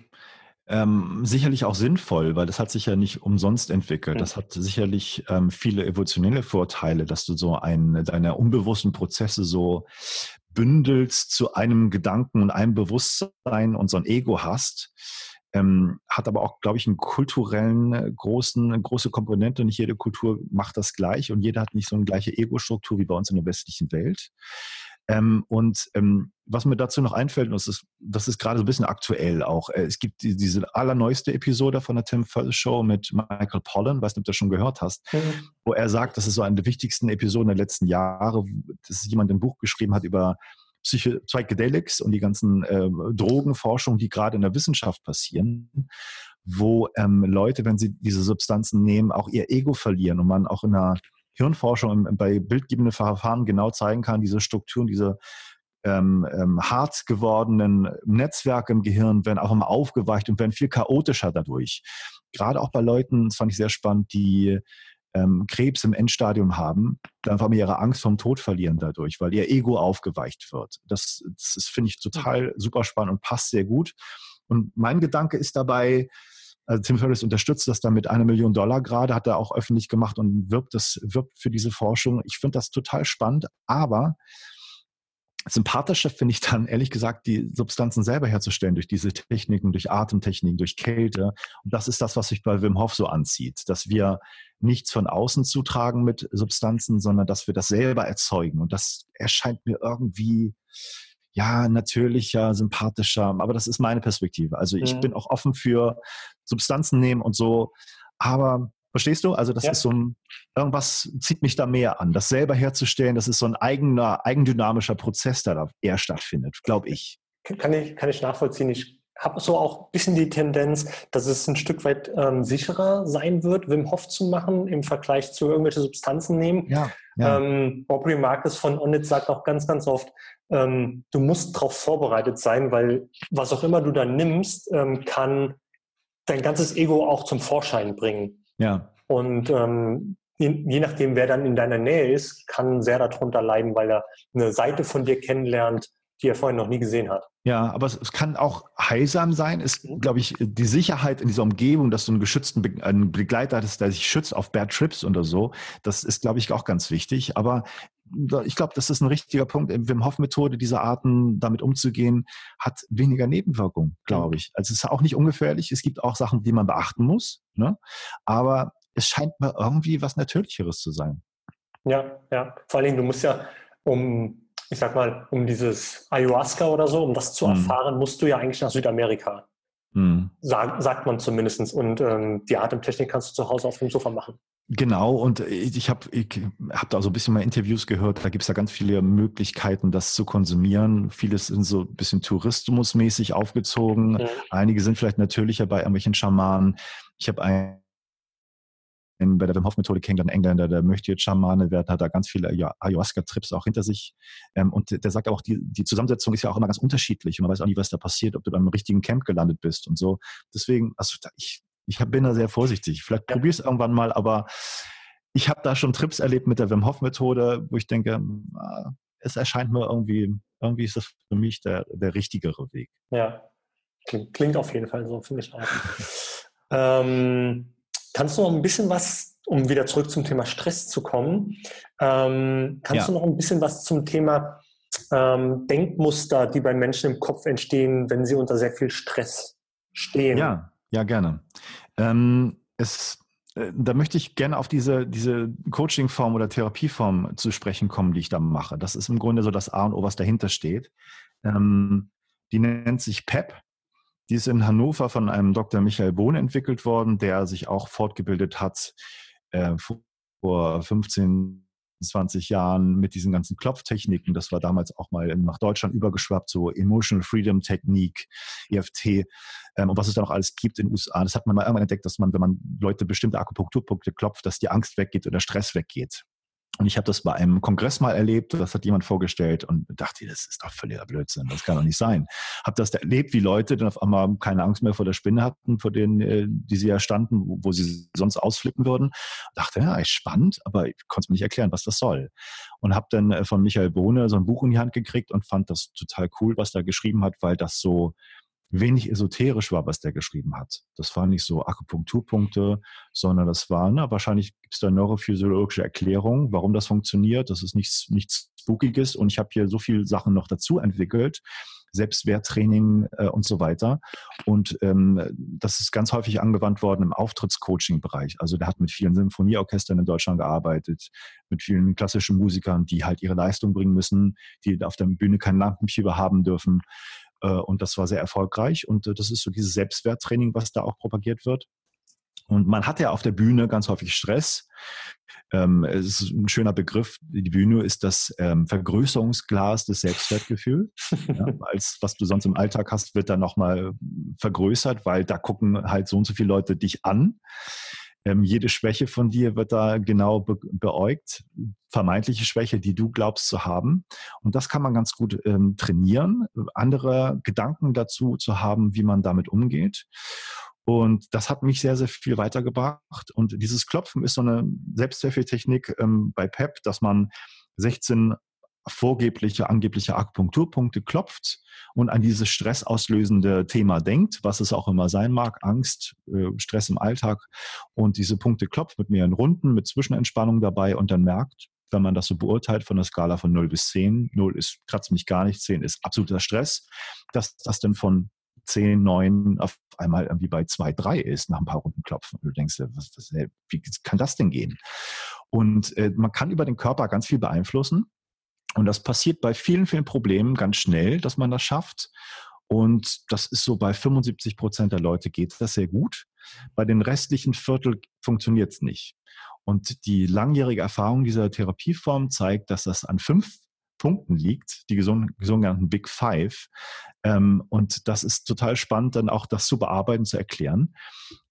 ähm, sicherlich auch sinnvoll, weil das hat sich ja nicht umsonst entwickelt. Das hat sicherlich ähm, viele evolutionelle Vorteile, dass du so ein, deine unbewussten Prozesse so bündelst zu einem Gedanken und einem Bewusstsein und so ein Ego hast ähm, hat aber auch, glaube ich, einen kulturellen äh, großen, große Komponente. Nicht jede Kultur macht das gleich und jeder hat nicht so eine gleiche Ego-Struktur wie bei uns in der westlichen Welt. Ähm, und ähm, was mir dazu noch einfällt, und das ist, das ist gerade so ein bisschen aktuell auch. Äh, es gibt die, diese allerneueste Episode von der Tim Ferriss Show mit Michael Pollan, weiß nicht, ob du das schon gehört hast, mhm. wo er sagt, das ist so eine der wichtigsten Episoden der letzten Jahre, dass jemand ein Buch geschrieben hat über Psycho Psychedelics und die ganzen äh, Drogenforschung, die gerade in der Wissenschaft passieren, wo ähm, Leute, wenn sie diese Substanzen nehmen, auch ihr Ego verlieren und man auch in der Hirnforschung bei bildgebenden Verfahren genau zeigen kann, diese Strukturen, diese ähm, ähm, hart gewordenen Netzwerke im Gehirn werden auch immer aufgeweicht und werden viel chaotischer dadurch. Gerade auch bei Leuten, das fand ich sehr spannend, die ähm, Krebs im Endstadium haben, dann einfach ihre Angst vom Tod verlieren dadurch, weil ihr Ego aufgeweicht wird. Das, das finde ich total super spannend und passt sehr gut. Und mein Gedanke ist dabei, also Tim Ferriss unterstützt das dann mit einer Million Dollar gerade, hat er auch öffentlich gemacht und wirbt das, wirbt für diese Forschung. Ich finde das total spannend, aber sympathischer finde ich dann, ehrlich gesagt, die Substanzen selber herzustellen durch diese Techniken, durch Atemtechniken, durch Kälte. Und das ist das, was sich bei Wim Hof so anzieht, dass wir nichts von außen zutragen mit Substanzen, sondern dass wir das selber erzeugen. Und das erscheint mir irgendwie, ja, natürlicher, sympathischer. Aber das ist meine Perspektive. Also ich ja. bin auch offen für Substanzen nehmen und so. Aber Verstehst du? Also das ja. ist so ein, irgendwas zieht mich da mehr an. Das selber herzustellen, das ist so ein eigener, eigendynamischer Prozess, der da eher stattfindet, glaube ich. Kann ich, kann ich nachvollziehen. Ich habe so auch ein bisschen die Tendenz, dass es ein Stück weit ähm, sicherer sein wird, Wim Hof zu machen im Vergleich zu irgendwelche Substanzen nehmen. Ja, ja. Ähm, Aubrey Marcus von Onit sagt auch ganz, ganz oft, ähm, du musst darauf vorbereitet sein, weil was auch immer du da nimmst, ähm, kann dein ganzes Ego auch zum Vorschein bringen. Ja. Und ähm, je, je nachdem, wer dann in deiner Nähe ist, kann sehr darunter leiden, weil er eine Seite von dir kennenlernt, die er vorhin noch nie gesehen hat. Ja, aber es, es kann auch heilsam sein. Es, mhm. glaube ich, die Sicherheit in dieser Umgebung, dass du einen geschützten Be einen Begleiter hast, der sich schützt auf Bad Trips oder so, das ist, glaube ich, auch ganz wichtig. Aber ich glaube, das ist ein richtiger Punkt. Wim Hof Methode, diese Arten damit umzugehen, hat weniger Nebenwirkungen, glaube ich. Also es ist auch nicht ungefährlich. Es gibt auch Sachen, die man beachten muss. Ne? Aber es scheint mir irgendwie was Natürlicheres zu sein. Ja, ja. Vor allen Dingen, du musst ja, um ich sag mal, um dieses Ayahuasca oder so, um das zu mhm. erfahren, musst du ja eigentlich nach Südamerika. Mhm. Sag, sagt man zumindest. Und ähm, die Atemtechnik kannst du zu Hause auf dem Sofa machen. Genau, und ich habe ich hab da so ein bisschen mal Interviews gehört, da gibt es ja ganz viele Möglichkeiten, das zu konsumieren. Vieles sind so ein bisschen tourismusmäßig aufgezogen. Mhm. Einige sind vielleicht natürlicher bei irgendwelchen Schamanen. Ich habe ein bei der Wim Hof Methode kennengelernt, Engländer, der möchte jetzt Schamane werden, hat da ganz viele Ayahuasca-Trips auch hinter sich. Ähm, und der sagt auch, die, die Zusammensetzung ist ja auch immer ganz unterschiedlich und man weiß auch nicht, was da passiert, ob du beim richtigen Camp gelandet bist und so. Deswegen, also ich, ich bin da sehr vorsichtig. Vielleicht ja. probier es irgendwann mal, aber ich habe da schon Trips erlebt mit der Wim Hof Methode, wo ich denke, ah, es erscheint mir irgendwie, irgendwie ist das für mich der, der richtigere Weg. Ja, klingt, klingt auf jeden Fall so, finde ich auch. ähm, Kannst du noch ein bisschen was, um wieder zurück zum Thema Stress zu kommen, ähm, kannst ja. du noch ein bisschen was zum Thema ähm, Denkmuster, die bei Menschen im Kopf entstehen, wenn sie unter sehr viel Stress stehen? Ja, ja, gerne. Ähm, es äh, da möchte ich gerne auf diese, diese Coaching-Form oder Therapieform zu sprechen kommen, die ich da mache. Das ist im Grunde so das A und O, was dahinter steht. Ähm, die nennt sich PEP. Die ist in Hannover von einem Dr. Michael Bohn entwickelt worden, der sich auch fortgebildet hat äh, vor 15, 20 Jahren mit diesen ganzen Klopftechniken. Das war damals auch mal nach Deutschland übergeschwappt, so Emotional Freedom Technik, EFT ähm, und was es da noch alles gibt in den USA. Das hat man mal irgendwann entdeckt, dass man, wenn man Leute bestimmte Akupunkturpunkte klopft, dass die Angst weggeht oder Stress weggeht. Und ich habe das bei einem Kongress mal erlebt, das hat jemand vorgestellt und dachte, das ist doch völliger Blödsinn, das kann doch nicht sein. Habe das erlebt, wie Leute dann auf einmal keine Angst mehr vor der Spinne hatten, vor denen, äh, die sie ja standen, wo, sie sonst ausflippen würden. Dachte, ja, ist spannend, aber ich konnte es mir nicht erklären, was das soll. Und habe dann äh, von Michael Bohne so ein Buch in die Hand gekriegt und fand das total cool, was er geschrieben hat, weil das so wenig esoterisch war, was der geschrieben hat. Das war nicht so Akupunkturpunkte, sondern das war, na, wahrscheinlich gibt es da neurophysiologische Erklärung, warum das funktioniert. Das ist nichts, nichts Spookiges und ich habe hier so viele Sachen noch dazu entwickelt. Selbstwerttraining äh, und so weiter. Und ähm, das ist ganz häufig angewandt worden im Auftrittscoaching-Bereich. Also der hat mit vielen Symphonieorchestern in Deutschland gearbeitet, mit vielen klassischen Musikern, die halt ihre Leistung bringen müssen, die auf der Bühne kein Lampenfieber haben dürfen. Äh, und das war sehr erfolgreich. Und äh, das ist so dieses Selbstwerttraining, was da auch propagiert wird. Und man hat ja auf der Bühne ganz häufig Stress. Ähm, es ist ein schöner Begriff. Die Bühne ist das ähm, Vergrößerungsglas des Selbstwertgefühls. ja, als was du sonst im Alltag hast, wird dann nochmal vergrößert, weil da gucken halt so und so viele Leute dich an. Ähm, jede Schwäche von dir wird da genau be beäugt, vermeintliche Schwäche, die du glaubst zu haben. Und das kann man ganz gut ähm, trainieren, andere Gedanken dazu zu haben, wie man damit umgeht. Und das hat mich sehr, sehr viel weitergebracht. Und dieses Klopfen ist so eine Selbsthilfetechnik ähm, bei PEP, dass man 16 vorgebliche, angebliche Akupunkturpunkte klopft und an dieses stressauslösende Thema denkt, was es auch immer sein mag, Angst, äh, Stress im Alltag und diese Punkte klopft mit mehreren Runden, mit Zwischenentspannung dabei und dann merkt, wenn man das so beurteilt von der Skala von 0 bis 10, 0 ist kratzt mich gar nicht, 10 ist absoluter Stress, dass das dann von 10, 9 auf einmal irgendwie bei 2, 3 ist nach ein paar Runden klopfen. Und du denkst, was, was, wie kann das denn gehen? Und äh, man kann über den Körper ganz viel beeinflussen. Und das passiert bei vielen, vielen Problemen ganz schnell, dass man das schafft. Und das ist so bei 75 Prozent der Leute geht das sehr gut. Bei den restlichen Viertel funktioniert es nicht. Und die langjährige Erfahrung dieser Therapieform zeigt, dass das an fünf Punkten liegt, die sogenannten Big Five. Ähm, und das ist total spannend, dann auch das zu bearbeiten, zu erklären.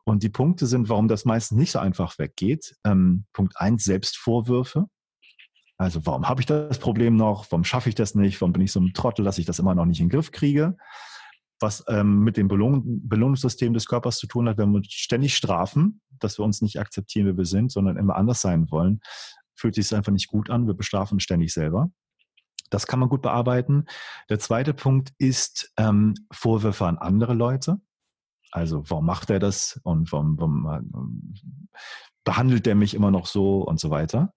Und die Punkte sind, warum das meistens nicht so einfach weggeht. Ähm, Punkt eins, Selbstvorwürfe. Also warum habe ich das Problem noch? Warum schaffe ich das nicht? Warum bin ich so ein Trottel, dass ich das immer noch nicht in den Griff kriege? Was ähm, mit dem Belohnung, Belohnungssystem des Körpers zu tun hat, wenn wir ständig strafen, dass wir uns nicht akzeptieren, wie wir sind, sondern immer anders sein wollen, fühlt sich es einfach nicht gut an. Wir bestrafen ständig selber. Das kann man gut bearbeiten. Der zweite Punkt ist ähm, Vorwürfe an andere Leute. Also warum macht er das und warum, warum äh, behandelt er mich immer noch so und so weiter.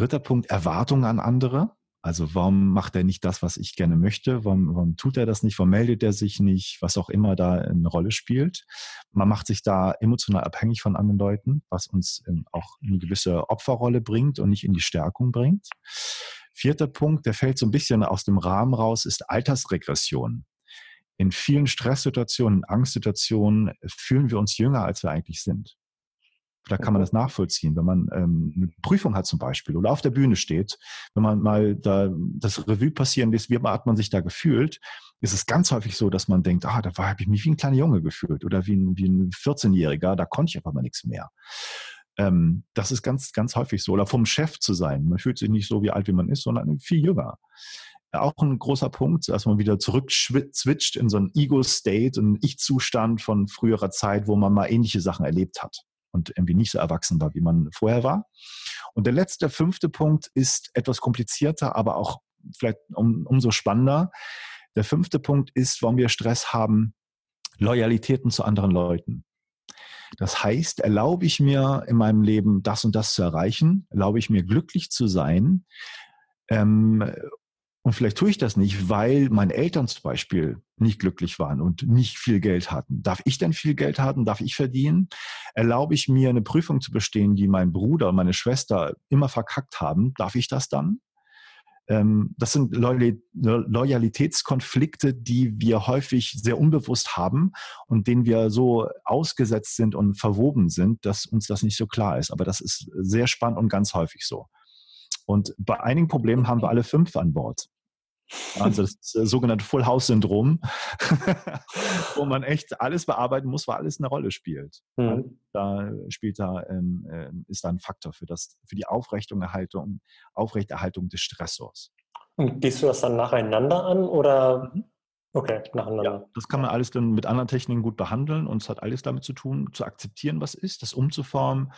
Dritter Punkt, Erwartungen an andere. Also warum macht er nicht das, was ich gerne möchte? Warum, warum tut er das nicht? Warum meldet er sich nicht? Was auch immer da eine Rolle spielt. Man macht sich da emotional abhängig von anderen Leuten, was uns auch eine gewisse Opferrolle bringt und nicht in die Stärkung bringt. Vierter Punkt, der fällt so ein bisschen aus dem Rahmen raus, ist Altersregression. In vielen Stresssituationen, Angstsituationen fühlen wir uns jünger, als wir eigentlich sind. Da kann man das nachvollziehen, wenn man ähm, eine Prüfung hat zum Beispiel oder auf der Bühne steht, wenn man mal da das Revue passieren lässt, wie hat man sich da gefühlt, ist es ganz häufig so, dass man denkt, ah, da habe ich mich wie ein kleiner Junge gefühlt oder wie ein, wie ein 14-Jähriger, da konnte ich einfach mal nichts mehr. Ähm, das ist ganz, ganz häufig so. Oder vom Chef zu sein. Man fühlt sich nicht so wie alt, wie man ist, sondern viel jünger. Auch ein großer Punkt, dass man wieder zurück switcht in so einen Ego-State, einen Ich-Zustand von früherer Zeit, wo man mal ähnliche Sachen erlebt hat und irgendwie nicht so erwachsen war, wie man vorher war. Und der letzte, fünfte Punkt ist etwas komplizierter, aber auch vielleicht um, umso spannender. Der fünfte Punkt ist, warum wir Stress haben, Loyalitäten zu anderen Leuten. Das heißt, erlaube ich mir in meinem Leben das und das zu erreichen, erlaube ich mir glücklich zu sein, ähm, Und vielleicht tue ich das nicht, weil meine Eltern zum Beispiel nicht glücklich waren und nicht viel Geld hatten. Darf ich denn viel Geld haben? Darf ich verdienen? Erlaube ich mir eine Prüfung zu bestehen, die mein Bruder meine Schwester immer verkackt haben? Darf ich das dann? Ähm, das sind Loyalitätskonflikte, die wir häufig sehr unbewusst haben und denen wir so ausgesetzt sind und verwoben sind, dass uns das nicht so klar ist. Aber das ist sehr spannend und ganz häufig so. Und bei einigen Problemen haben wir alle fünf an Bord. Also das, das sogenannte Full House Syndrom, wo man echt alles bearbeiten muss, weil alles eine Rolle spielt. Mhm. Da spielt da ähm, ähm, ist da ein Faktor für das für die Aufrechterhaltung Aufrechterhaltung des Stressors. Und gehst du das dann nacheinander an oder? Mhm. Okay, nacheinander. Ja, das kann man alles dann mit anderen Techniken gut behandeln und es hat alles damit zu tun, zu akzeptieren, was ist, das umzuformen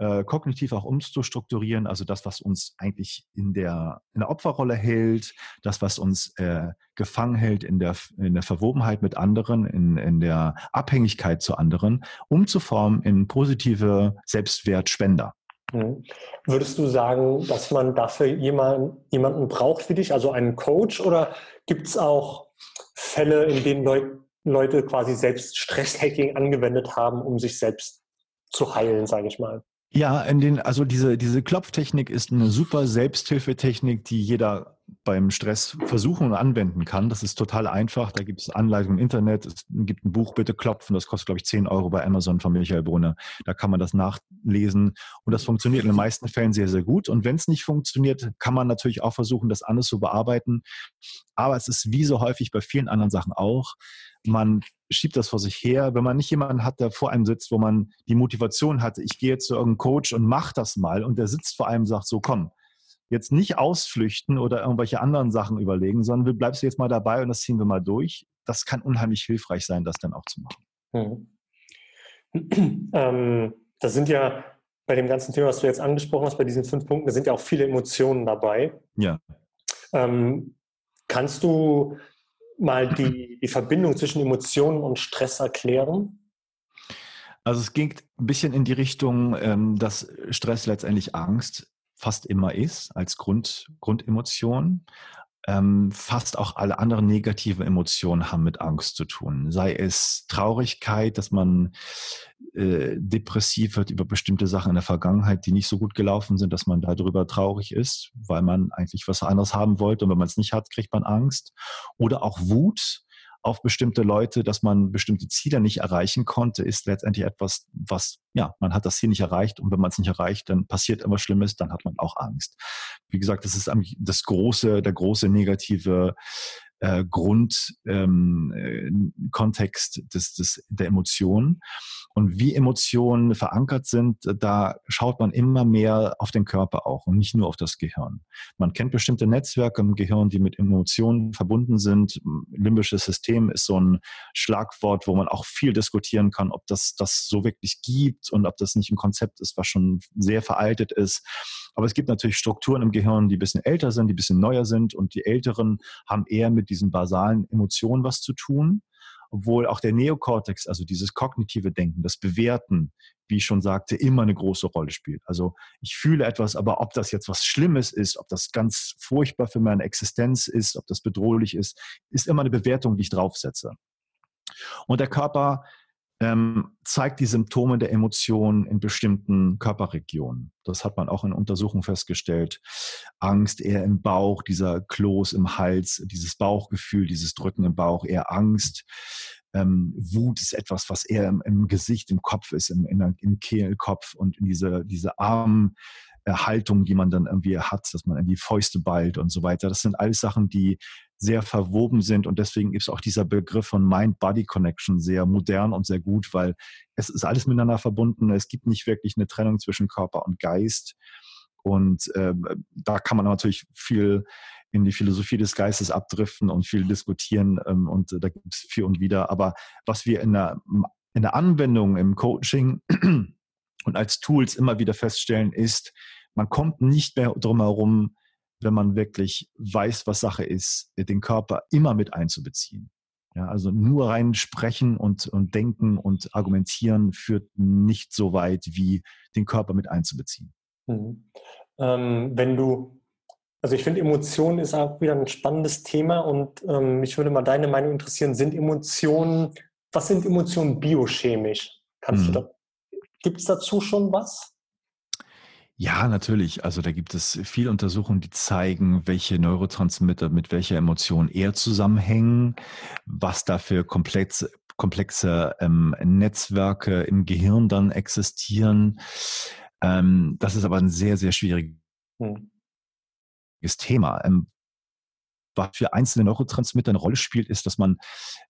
äh, kognitiv auch umzustrukturieren, also das, was uns eigentlich in der, in der Opferrolle hält, das, was uns äh, gefangen hält in der, in der Verwobenheit mit anderen, in, in der Abhängigkeit zu anderen, umzuformen in positive Selbstwertspender. Mhm. Würdest du sagen, dass man dafür jemand, jemanden braucht für dich, also einen Coach, oder gibt es auch Fälle, in denen Leut, Leute quasi selbst Stresshacking angewendet haben, um sich selbst zu heilen, sage ich mal? Ja, in den, also diese, diese Klopftechnik ist eine super Selbsthilfetechnik, die jeder beim Stress versuchen und anwenden kann. Das ist total einfach. Da gibt es Anleitungen im Internet. Es gibt ein Buch, bitte klopfen. Das kostet, glaube ich, 10 Euro bei Amazon von Michael Brunner. Da kann man das nachlesen. Und das funktioniert in den meisten Fällen sehr, sehr gut. Und wenn es nicht funktioniert, kann man natürlich auch versuchen, das alles zu bearbeiten. Aber es ist wie so häufig bei vielen anderen Sachen auch man schiebt das vor sich her. Wenn man nicht jemanden hat, der vor einem sitzt, wo man die Motivation hat, ich gehe jetzt zu irgendeinem Coach und mach das mal und der sitzt vor einem und sagt, so komm, jetzt nicht ausflüchten oder irgendwelche anderen Sachen überlegen, sondern du bleibst jetzt mal dabei und das ziehen wir mal durch. Das kann unheimlich hilfreich sein, das dann auch zu machen. Hm. Ähm, das sind ja bei dem ganzen Thema, was du jetzt angesprochen hast, bei diesen fünf Punkten, da sind ja auch viele Emotionen dabei. Ja. Ähm, kannst du mal die, die Verbindung zwischen Emotionen und Stress erklären? Also es ging ein bisschen in die Richtung, ähm, dass Stress letztendlich Angst fast immer ist als Grund, Grundemotion. Ähm, fast auch alle anderen negativen Emotionen haben mit Angst zu tun. Sei es Traurigkeit, dass man äh, depressiv wird über bestimmte Sachen in der Vergangenheit, die nicht so gut gelaufen sind, dass man darüber traurig ist, weil man eigentlich was anderes haben wollte und wenn man es nicht hat, kriegt man Angst. Oder auch Wut, auf bestimmte Leute, dass man bestimmte Ziele nicht erreichen konnte, ist letztendlich etwas, was, ja, man hat das Ziel nicht erreicht und wenn man es nicht erreicht, dann passiert immer Schlimmes, dann hat man auch Angst. Wie gesagt, das ist das große, der große negative äh, Grundkontext ähm, äh, des, des, der Emotionen. Und wie Emotionen verankert sind, da schaut man immer mehr auf den Körper auch und nicht nur auf das Gehirn. Man kennt bestimmte Netzwerke im Gehirn, die mit Emotionen verbunden sind. Limbisches System ist so ein Schlagwort, wo man auch viel diskutieren kann, ob das das so wirklich gibt und ob das nicht ein Konzept ist, was schon sehr veraltet ist. Aber es gibt natürlich Strukturen im Gehirn, die ein bisschen älter sind, die ein bisschen neuer sind und die Älteren haben eher mit diesen basalen Emotionen was zu tun obwohl auch der Neokortex, also dieses kognitive Denken, das Bewerten, wie ich schon sagte, immer eine große Rolle spielt. Also ich fühle etwas, aber ob das jetzt was Schlimmes ist, ob das ganz furchtbar für meine Existenz ist, ob das bedrohlich ist, ist immer eine Bewertung, die ich draufsetze. Und der Körper ähm, zeigt die Symptome der Emotionen in bestimmten Körperregionen. Das hat man auch in Untersuchungen festgestellt. Angst eher im Bauch, dieser Kloß im Hals, dieses Bauchgefühl, dieses Drücken im Bauch, eher Angst. Ähm, Wut ist etwas, was eher im, im Gesicht, im Kopf ist, im, in, im Kehlkopf und in diese, diese Arm, Haltung, die man dann irgendwie hat, dass man irgendwie Fäuste ballt und so weiter. Das sind alles Sachen, die sehr verwoben sind und deswegen ist auch dieser Begriff von Mind-Body-Connection sehr modern und sehr gut, weil es ist alles miteinander verbunden. Es gibt nicht wirklich eine Trennung zwischen Körper und Geist. Und äh, da kann man natürlich viel in die Philosophie des Geistes abdriften und viel diskutieren ähm, und da gibt es viel und wieder. Aber was wir in der, in der Anwendung, im Coaching und als Tools immer wieder feststellen, ist, man kommt nicht mehr drum herum, wenn man wirklich weiß, was Sache ist, den Körper immer mit einzubeziehen. Ja, also nur rein sprechen und, und denken und argumentieren führt nicht so weit, wie den Körper mit einzubeziehen. Mhm. Ähm, wenn du Also ich finde, Emotionen ist auch wieder ein spannendes Thema und ähm, mich würde mal deine Meinung interessieren. Sind Emotionen, was sind Emotionen biochemisch? Kannst mhm. du da, gibt es dazu schon was? Ja, natürlich. Also da gibt es viele Untersuchungen, die zeigen, welche Neurotransmitter mit welcher Emotion eher zusammenhängen, was da für komplexe, komplexe ähm, Netzwerke im Gehirn dann existieren. Ähm, das ist aber ein sehr, sehr schwieriges hm. Thema. Ähm, was für einzelne Neurotransmitter eine Rolle spielt, ist, dass man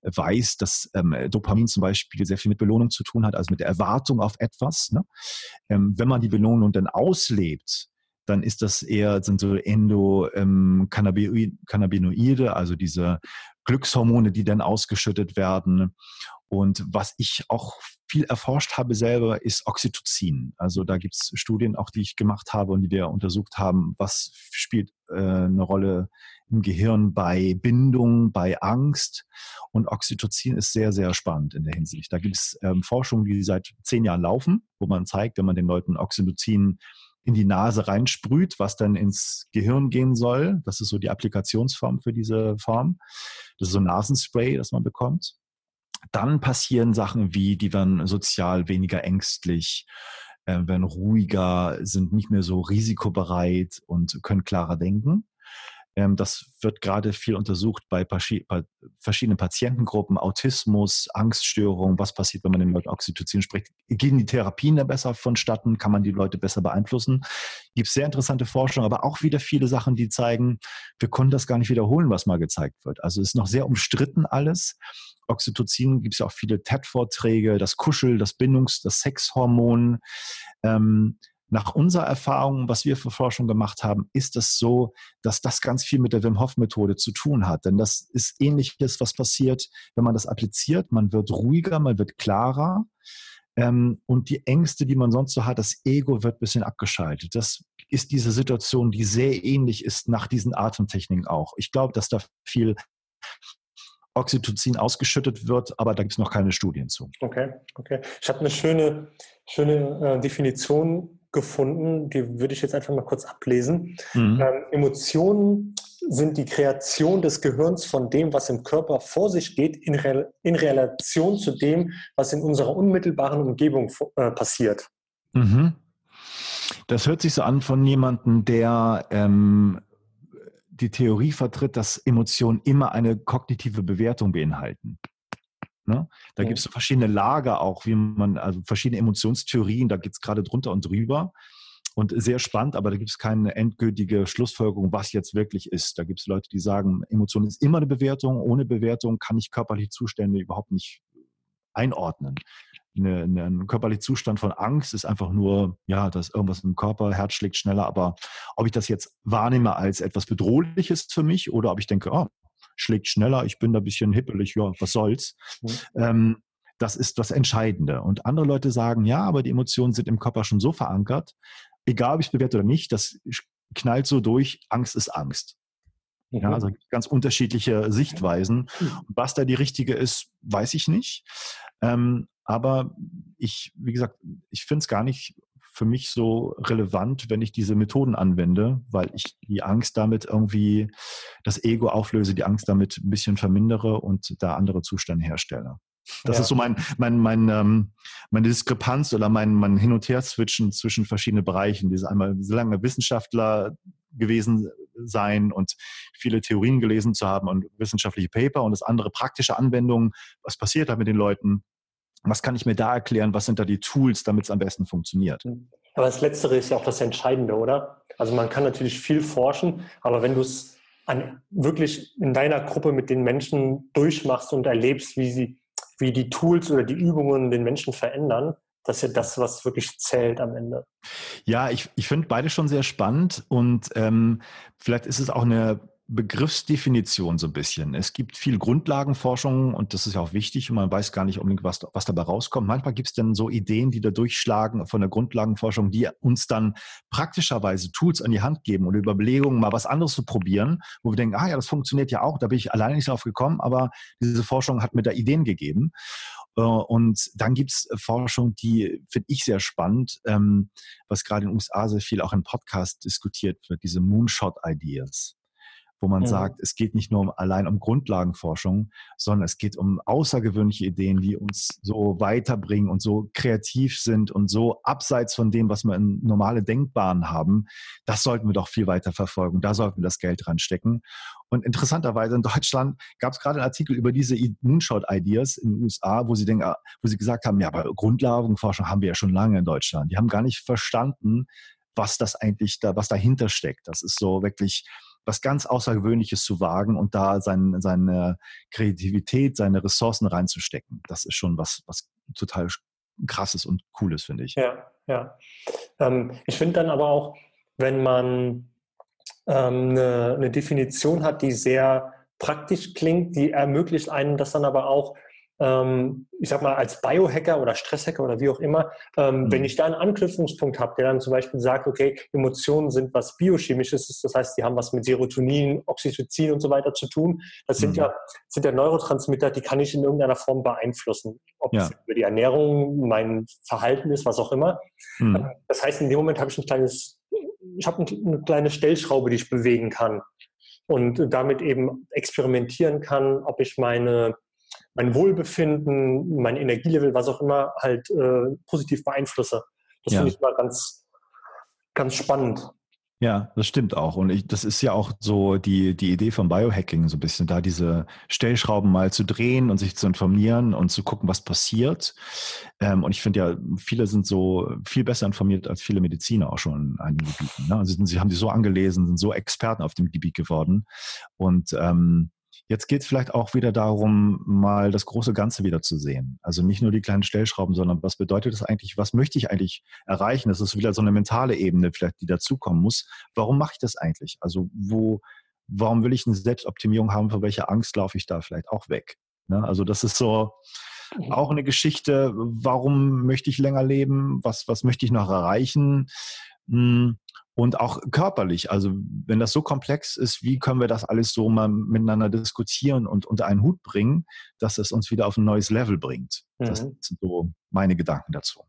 weiß, dass ähm, Dopamin zum Beispiel sehr viel mit Belohnung zu tun hat, also mit der Erwartung auf etwas. Ne? Ähm, wenn man die Belohnung dann auslebt, dann ist das eher, sind so Endocannabinoide, also diese Glückshormone, die dann ausgeschüttet werden. Und was ich auch viel erforscht habe selber, ist Oxytocin. Also da gibt es Studien auch, die ich gemacht habe und die wir untersucht haben, was spielt äh, eine Rolle im Gehirn bei Bindung, bei Angst. Und Oxytocin ist sehr, sehr spannend in der Hinsicht. Da gibt es ähm, Forschungen, die seit zehn Jahren laufen, wo man zeigt, wenn man den Leuten Oxytocin in die Nase reinsprüht, was dann ins Gehirn gehen soll. Das ist so die Applikationsform für diese Form. Das ist so ein Nasenspray, das man bekommt. Dann passieren Sachen wie, die werden sozial weniger ängstlich, äh, werden ruhiger, sind nicht mehr so risikobereit und können klarer denken. Ähm, das wird gerade viel untersucht bei verschiedenen Patientengruppen, Autismus, Angststörungen, was passiert, wenn man den Leuten Oxytocin spricht. Gehen die Therapien da besser vonstatten? Kann man die Leute besser beeinflussen? Gibt sehr interessante Forschung, aber auch wieder viele Sachen, die zeigen, wir können das gar nicht wiederholen, was mal gezeigt wird. Also ist noch sehr umstritten alles. Oxytocin gibt es ja auch viele TED-Vorträge, das Kuschel, das Bindungs-, das Sexhormon. Ähm, nach unserer Erfahrung, was wir für Forschung gemacht haben, ist es so, dass das ganz viel mit der Wim Hof Methode zu tun hat. Denn das ist ähnliches, was passiert, wenn man das appliziert. Man wird ruhiger, man wird klarer. Ähm, und die Ängste, die man sonst so hat, das Ego wird ein bisschen abgeschaltet. Das ist diese Situation, die sehr ähnlich ist nach diesen Atemtechniken auch. Ich glaube, dass da viel Oxytocin ausgeschüttet wird, aber da gibt es noch keine Studien zu. Okay, okay. Ich habe eine schöne, schöne äh, Definition gefunden, die würde ich jetzt einfach mal kurz ablesen. Mhm. Ähm, Emotionen sind die Kreation des Gehirns von dem, was im Körper vor sich geht, in, Re in Relation zu dem, was in unserer unmittelbaren Umgebung äh, passiert. Mhm. Das hört sich so an von jemandem, der ähm, die Theorie vertritt, dass Emotionen immer eine kognitive Bewertung beinhalten. Ne? Da ja. gibt es so verschiedene Lager auch, wie man, also verschiedene Emotionstheorien, da geht es gerade drunter und drüber. Und sehr spannend, aber da gibt es keine endgültige Schlussfolgerung, was jetzt wirklich ist. Da gibt es Leute, die sagen, Emotion ist immer eine Bewertung. Ohne Bewertung kann ich körperliche Zustände überhaupt nicht einordnen. Eine, eine, ein körperlicher Zustand von Angst ist einfach nur, ja, dass irgendwas im Körper, Herz schlägt schneller, aber ob ich das jetzt wahrnehme als etwas Bedrohliches für mich oder ob ich denke, oh, schlägt schneller, ich bin da ein bisschen hippelig, ja, was soll's. Mhm. Ähm, das ist das Entscheidende. Und andere Leute sagen, ja, aber die Emotionen sind im Körper schon so verankert, egal ob ich es bewerte oder nicht, das knallt so durch, Angst ist Angst. Mhm. Ja, also ganz unterschiedliche Sichtweisen. Mhm. Was da die richtige ist, weiß ich nicht. Ähm, aber ich, wie gesagt, ich finde es gar nicht für mich so relevant, wenn ich diese Methoden anwende, weil ich die Angst damit irgendwie, das Ego auflöse, die Angst damit ein bisschen vermindere und da andere Zustände herstelle. Das ja. ist so mein, mein, mein, ähm, meine Diskrepanz oder mein, mein Hin- und Her-Switchen zwischen verschiedenen Bereichen. Diese einmal so lange Wissenschaftler gewesen sein und viele Theorien gelesen zu haben und wissenschaftliche Paper und das andere praktische Anwendungen. Was passiert da mit den Leuten? Was kann ich mir da erklären? Was sind da die Tools, damit es am besten funktioniert? Aber das Letztere ist ja auch das Entscheidende, oder? Also man kann natürlich viel forschen, aber wenn du es wirklich in deiner Gruppe mit den Menschen durchmachst und erlebst, wie sie, wie die Tools oder die Übungen den Menschen verändern, das ist ja das, was wirklich zählt am Ende. Ja, ich, ich finde beide schon sehr spannend und ähm, vielleicht ist es auch eine Begriffsdefinition so ein bisschen. Es gibt viel Grundlagenforschung und das ist ja auch wichtig und man weiß gar nicht unbedingt, was, was dabei rauskommt. Manchmal gibt es dann so Ideen, die da durchschlagen von der Grundlagenforschung, die uns dann praktischerweise Tools an die Hand geben oder Überlegungen, mal was anderes zu probieren, wo wir denken, ah ja, das funktioniert ja auch, da bin ich alleine nicht drauf gekommen, aber diese Forschung hat mir da Ideen gegeben. Äh, und dann gibt es Forschung, die finde ich sehr spannend, ähm, was gerade in den USA sehr viel auch im Podcast diskutiert wird, diese Moonshot-Ideas wo man mhm. sagt, es geht nicht nur um, allein um Grundlagenforschung, sondern es geht um außergewöhnliche Ideen, die uns so weiterbringen und so kreativ sind und so abseits von dem, was wir in normale Denkbahnen haben. Das sollten wir doch viel weiter verfolgen. Da sollten wir das Geld dran stecken. Und interessanterweise in Deutschland gab es gerade einen Artikel über diese Moonshot-Ideas in den USA, wo sie denken, wo sie gesagt haben, ja, aber Grundlagenforschung haben wir ja schon lange in Deutschland. Die haben gar nicht verstanden, was das eigentlich da, was dahinter steckt. Das ist so wirklich was ganz Außergewöhnliches zu wagen und da sein, seine Kreativität, seine Ressourcen reinzustecken. Das ist schon was, was total krasses und cooles, finde ich. Ja, ja. Ähm, ich finde dann aber auch, wenn man ähm, eine, eine Definition hat, die sehr praktisch klingt, die ermöglicht einem das dann aber auch ähm, ich sag mal, als Biohacker oder Stresshacker oder wie auch immer, ähm, mhm. wenn ich da einen Anknüpfungspunkt habe, der dann zum Beispiel sagt, okay, Emotionen sind was Biochemisches, das heißt, die haben was mit Serotonin, Oxytocin und so weiter zu tun. Das sind mhm. ja, sind ja Neurotransmitter, die kann ich in irgendeiner Form beeinflussen. Ob ja. es über die Ernährung, mein Verhalten ist, was auch immer. Mhm. Ähm, das heißt, in dem Moment habe ich ein kleines, ich habe eine kleine Stellschraube, die ich bewegen kann und damit eben experimentieren kann, ob ich meine mein Wohlbefinden, mein Energielevel, was auch immer, halt äh, positiv beeinflusse. Das ja. finde ich mal ganz, ganz spannend. Ja, das stimmt auch. Und ich, das ist ja auch so die, die Idee vom Biohacking, so ein bisschen da diese Stellschrauben mal zu drehen und sich zu informieren und zu gucken, was passiert. Ähm, und ich finde ja, viele sind so viel besser informiert als viele Mediziner auch schon in einigen Gebieten. Ne? Also sie haben sich so angelesen, sind so Experten auf dem Gebiet geworden. Und ähm, Jetzt geht es vielleicht auch wieder darum, mal das große Ganze wieder zu sehen. Also nicht nur die kleinen Stellschrauben, sondern was bedeutet das eigentlich, was möchte ich eigentlich erreichen? Das ist wieder so eine mentale Ebene vielleicht, die dazukommen muss. Warum mache ich das eigentlich? Also wo, warum will ich eine Selbstoptimierung haben? Für welche Angst laufe ich da vielleicht auch weg? Ne? Also das ist so auch eine Geschichte. Warum möchte ich länger leben? Was, was möchte ich noch erreichen? Und auch körperlich. Also wenn das so komplex ist, wie können wir das alles so mal miteinander diskutieren und unter einen Hut bringen, dass es uns wieder auf ein neues Level bringt. Mhm. Das sind so meine Gedanken dazu.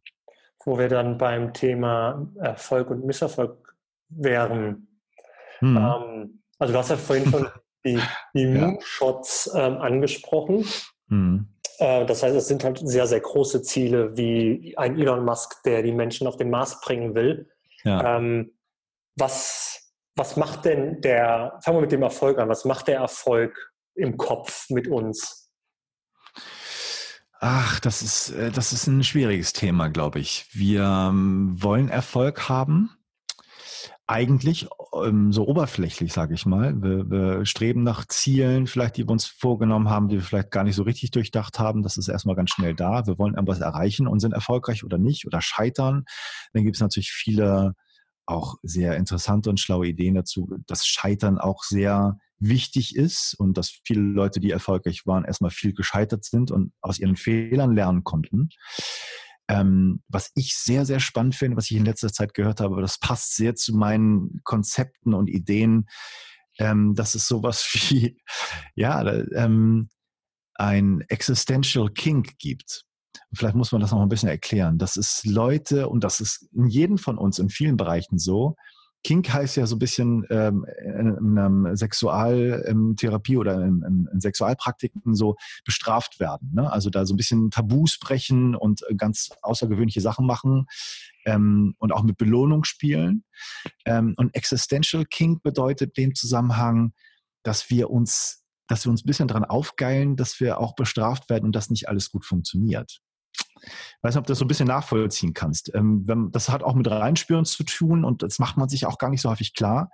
Wo wir dann beim Thema Erfolg und Misserfolg wären. Mhm. Ähm, also du hast ja vorhin schon die, die ja. Moonshots ähm, angesprochen. Mhm. Äh, das heißt, es sind halt sehr, sehr große Ziele, wie ein Elon Musk, der die Menschen auf den Mars bringen will. Ja. Ähm, was, was macht denn der, fangen wir mit dem Erfolg an, was macht der Erfolg im Kopf mit uns? Ach, das ist, äh, das ist ein schwieriges Thema, glaube ich. Wir ähm, wollen Erfolg haben. Eigentlich ähm, so oberflächlich, sage ich mal. Wir, wir streben nach Zielen, vielleicht die wir uns vorgenommen haben, die wir vielleicht gar nicht so richtig durchdacht haben. Das ist erstmal ganz schnell da. Wir wollen irgendwas erreichen und sind erfolgreich oder nicht oder scheitern. Dann gibt es natürlich viele auch sehr interessante und schlaue Ideen dazu, dass Scheitern auch sehr wichtig ist und dass viele Leute, die erfolgreich waren, erstmal viel gescheitert sind und aus ihren Fehlern lernen konnten. Ähm, was ich sehr, sehr spannend finde, was ich in letzter Zeit gehört habe, das passt sehr zu meinen Konzepten und Ideen, ähm, dass es sowas wie, ja, ähm, ein Existential Kink gibt. Vielleicht muss man das noch ein bisschen erklären. Das ist Leute, und das ist in jedem von uns in vielen Bereichen so. Kink heißt ja so ein bisschen ähm, in, in Sexualtherapie oder in, in, in, Sexualpraktiken so bestraft werden. Ne? Also da so ein bisschen Tabus brechen und ganz außergewöhnliche Sachen machen ähm, und auch mit Belohnung spielen. Ähm, und Existential Kink bedeutet dem Zusammenhang, dass wir uns dass wir uns ein bisschen dran aufgeilen, dass wir auch bestraft werden und dass nicht alles gut funktioniert. Ich weiß nicht, ob du das so ein bisschen nachvollziehen kannst. Ähm, das hat auch mit Reinspüren zu tun und das macht man sich auch gar nicht so häufig klar,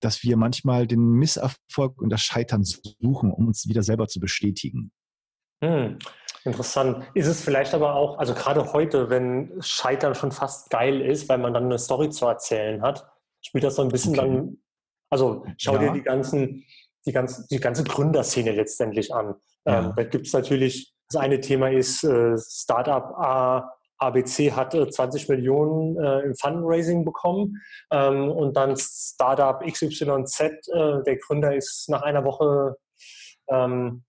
dass wir manchmal den Misserfolg und das Scheitern suchen, um uns wieder selber zu bestätigen. Hm, interessant. Ist es vielleicht aber auch, also gerade heute, wenn Scheitern schon fast geil ist, weil man dann eine Story zu erzählen hat, spielt das so ein bisschen okay. dann, also schau ja. dir die ganzen die ganze, die ganze Gründerszene letztendlich an. Ja. Ähm, da gibt es natürlich, das eine Thema ist äh, Startup A, ABC hat 20 Millionen äh, im Fundraising bekommen ähm, und dann Startup XYZ, äh, der Gründer ist nach einer Woche ähm,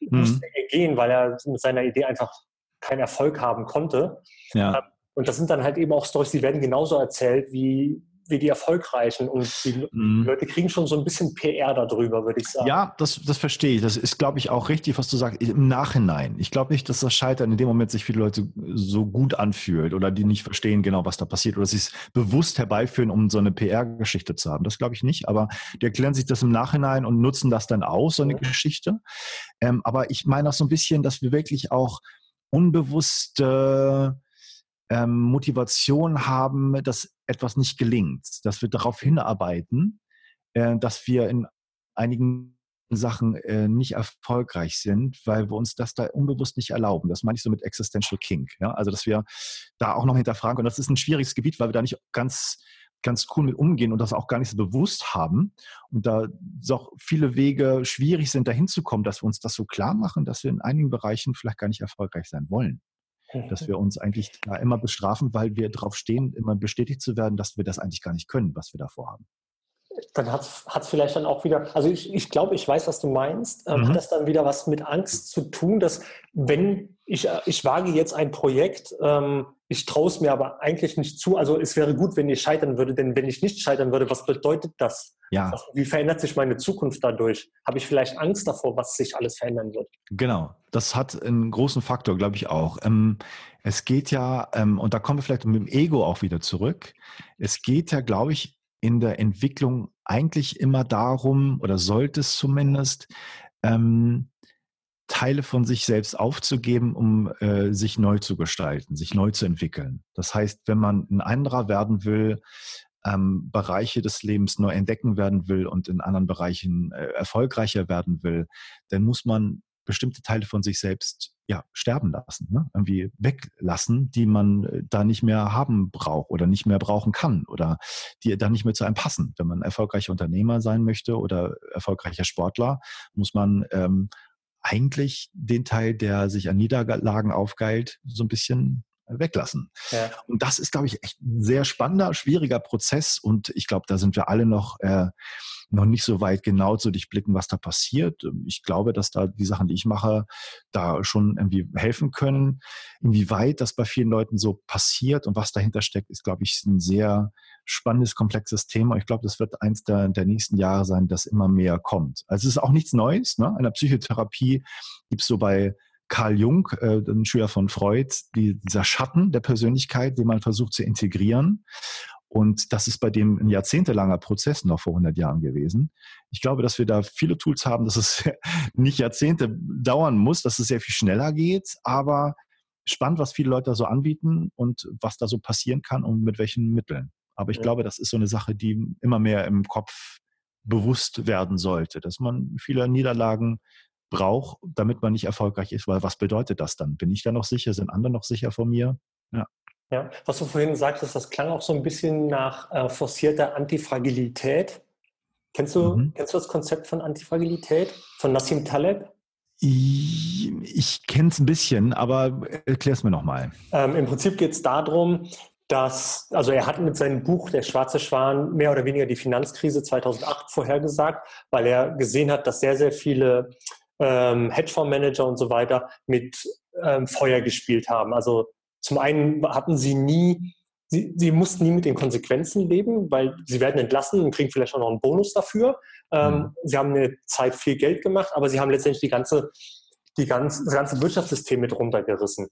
mhm. gehen, weil er mit seiner Idee einfach keinen Erfolg haben konnte. Ja. Ähm, und das sind dann halt eben auch Stories, die werden genauso erzählt wie wie die erfolgreichen und die mhm. Leute kriegen schon so ein bisschen PR darüber, würde ich sagen. Ja, das, das verstehe ich. Das ist, glaube ich, auch richtig, was du sagst, im Nachhinein. Ich glaube nicht, dass das Scheitern in dem Moment sich viele Leute so gut anfühlt oder die nicht verstehen genau, was da passiert oder sie es bewusst herbeiführen, um so eine PR-Geschichte zu haben. Das glaube ich nicht, aber die erklären sich das im Nachhinein und nutzen das dann aus, so eine mhm. Geschichte. Ähm, aber ich meine auch so ein bisschen, dass wir wirklich auch unbewusste ähm, Motivation haben, dass etwas nicht gelingt, dass wir darauf hinarbeiten, äh, dass wir in einigen Sachen äh, nicht erfolgreich sind, weil wir uns das da unbewusst nicht erlauben. Das meine ich so mit Existential Kink. Ja? Also, dass wir da auch noch hinterfragen. Und das ist ein schwieriges Gebiet, weil wir da nicht ganz ganz cool mit umgehen und das auch gar nicht so bewusst haben. Und da auch viele Wege schwierig sind, dahin zu kommen, dass wir uns das so klar machen, dass wir in einigen Bereichen vielleicht gar nicht erfolgreich sein wollen dass wir uns eigentlich da immer bestrafen, weil wir drauf stehen, immer bestätigt zu werden, dass wir das eigentlich gar nicht können, was wir davor haben. Dann hat es vielleicht dann auch wieder, also ich, ich glaube, ich weiß, was du meinst. Ähm, mhm. Hat das dann wieder was mit Angst zu tun, dass wenn ich, äh, ich wage jetzt ein Projekt, ähm, ich traue es mir aber eigentlich nicht zu. Also es wäre gut, wenn ich scheitern würde, denn wenn ich nicht scheitern würde, was bedeutet das? Ja. Was, wie verändert sich meine Zukunft dadurch? Habe ich vielleicht Angst davor, was sich alles verändern wird? Genau, das hat einen großen Faktor, glaube ich auch. Ähm, es geht ja, ähm, und da kommen wir vielleicht mit dem Ego auch wieder zurück. Es geht ja, glaube ich, in der Entwicklung eigentlich immer darum, oder sollte es zumindest, ähm, Teile von sich selbst aufzugeben, um äh, sich neu zu gestalten, sich neu zu entwickeln. Das heißt, wenn man ein anderer werden will, ähm, Bereiche des Lebens neu entdecken werden will und in anderen Bereichen äh, erfolgreicher werden will, dann muss man bestimmte Teile von sich selbst ja sterben lassen, ne? irgendwie weglassen, die man äh, da nicht mehr haben braucht oder nicht mehr brauchen kann oder die da nicht mehr zu einem passen. Wenn man erfolgreicher Unternehmer sein möchte oder erfolgreicher Sportler, muss man ähm, eigentlich den Teil, der sich an Niederlagen aufgeilt, so ein bisschen weglassen. Ja. Und das ist, glaube ich, echt ein sehr spannender, schwieriger Prozess. Und ich glaube, da sind wir alle noch, äh, noch nicht so weit genau zu durchblicken, was da passiert. Ich glaube, dass da die Sachen, die ich mache, da schon irgendwie helfen können. Inwieweit das bei vielen Leuten so passiert und was dahinter steckt, ist, glaube ich, ein sehr spannendes, komplexes Thema. Ich glaube, das wird eins der, der nächsten Jahre sein, das immer mehr kommt. Also es ist auch nichts Neues. Ne? In der Psychotherapie gibt es so bei Carl Jung, äh, ein Schüler von Freud, die, dieser Schatten der Persönlichkeit, den man versucht zu integrieren. Und das ist bei dem ein jahrzehntelanger Prozess noch vor 100 Jahren gewesen. Ich glaube, dass wir da viele Tools haben, dass es nicht Jahrzehnte dauern muss, dass es sehr viel schneller geht, aber spannend, was viele Leute da so anbieten und was da so passieren kann und mit welchen Mitteln. Aber ich ja. glaube, das ist so eine Sache, die immer mehr im Kopf bewusst werden sollte, dass man viele Niederlagen brauche, damit man nicht erfolgreich ist, weil was bedeutet das dann? Bin ich da noch sicher? Sind andere noch sicher von mir? Ja. Ja, was du vorhin sagtest, das klang auch so ein bisschen nach äh, forcierter Antifragilität. Kennst du, mhm. kennst du das Konzept von Antifragilität von Nassim Taleb? Ich, ich kenne es ein bisschen, aber erklär es mir nochmal. Ähm, Im Prinzip geht es darum, dass, also er hat mit seinem Buch Der schwarze Schwan mehr oder weniger die Finanzkrise 2008 vorhergesagt, weil er gesehen hat, dass sehr, sehr viele ähm, Hedgefondsmanager und so weiter mit ähm, Feuer gespielt haben. Also zum einen hatten sie nie, sie, sie mussten nie mit den Konsequenzen leben, weil sie werden entlassen und kriegen vielleicht auch noch einen Bonus dafür. Ähm, mhm. Sie haben eine Zeit viel Geld gemacht, aber sie haben letztendlich die ganze, die ganze, das ganze Wirtschaftssystem mit runtergerissen.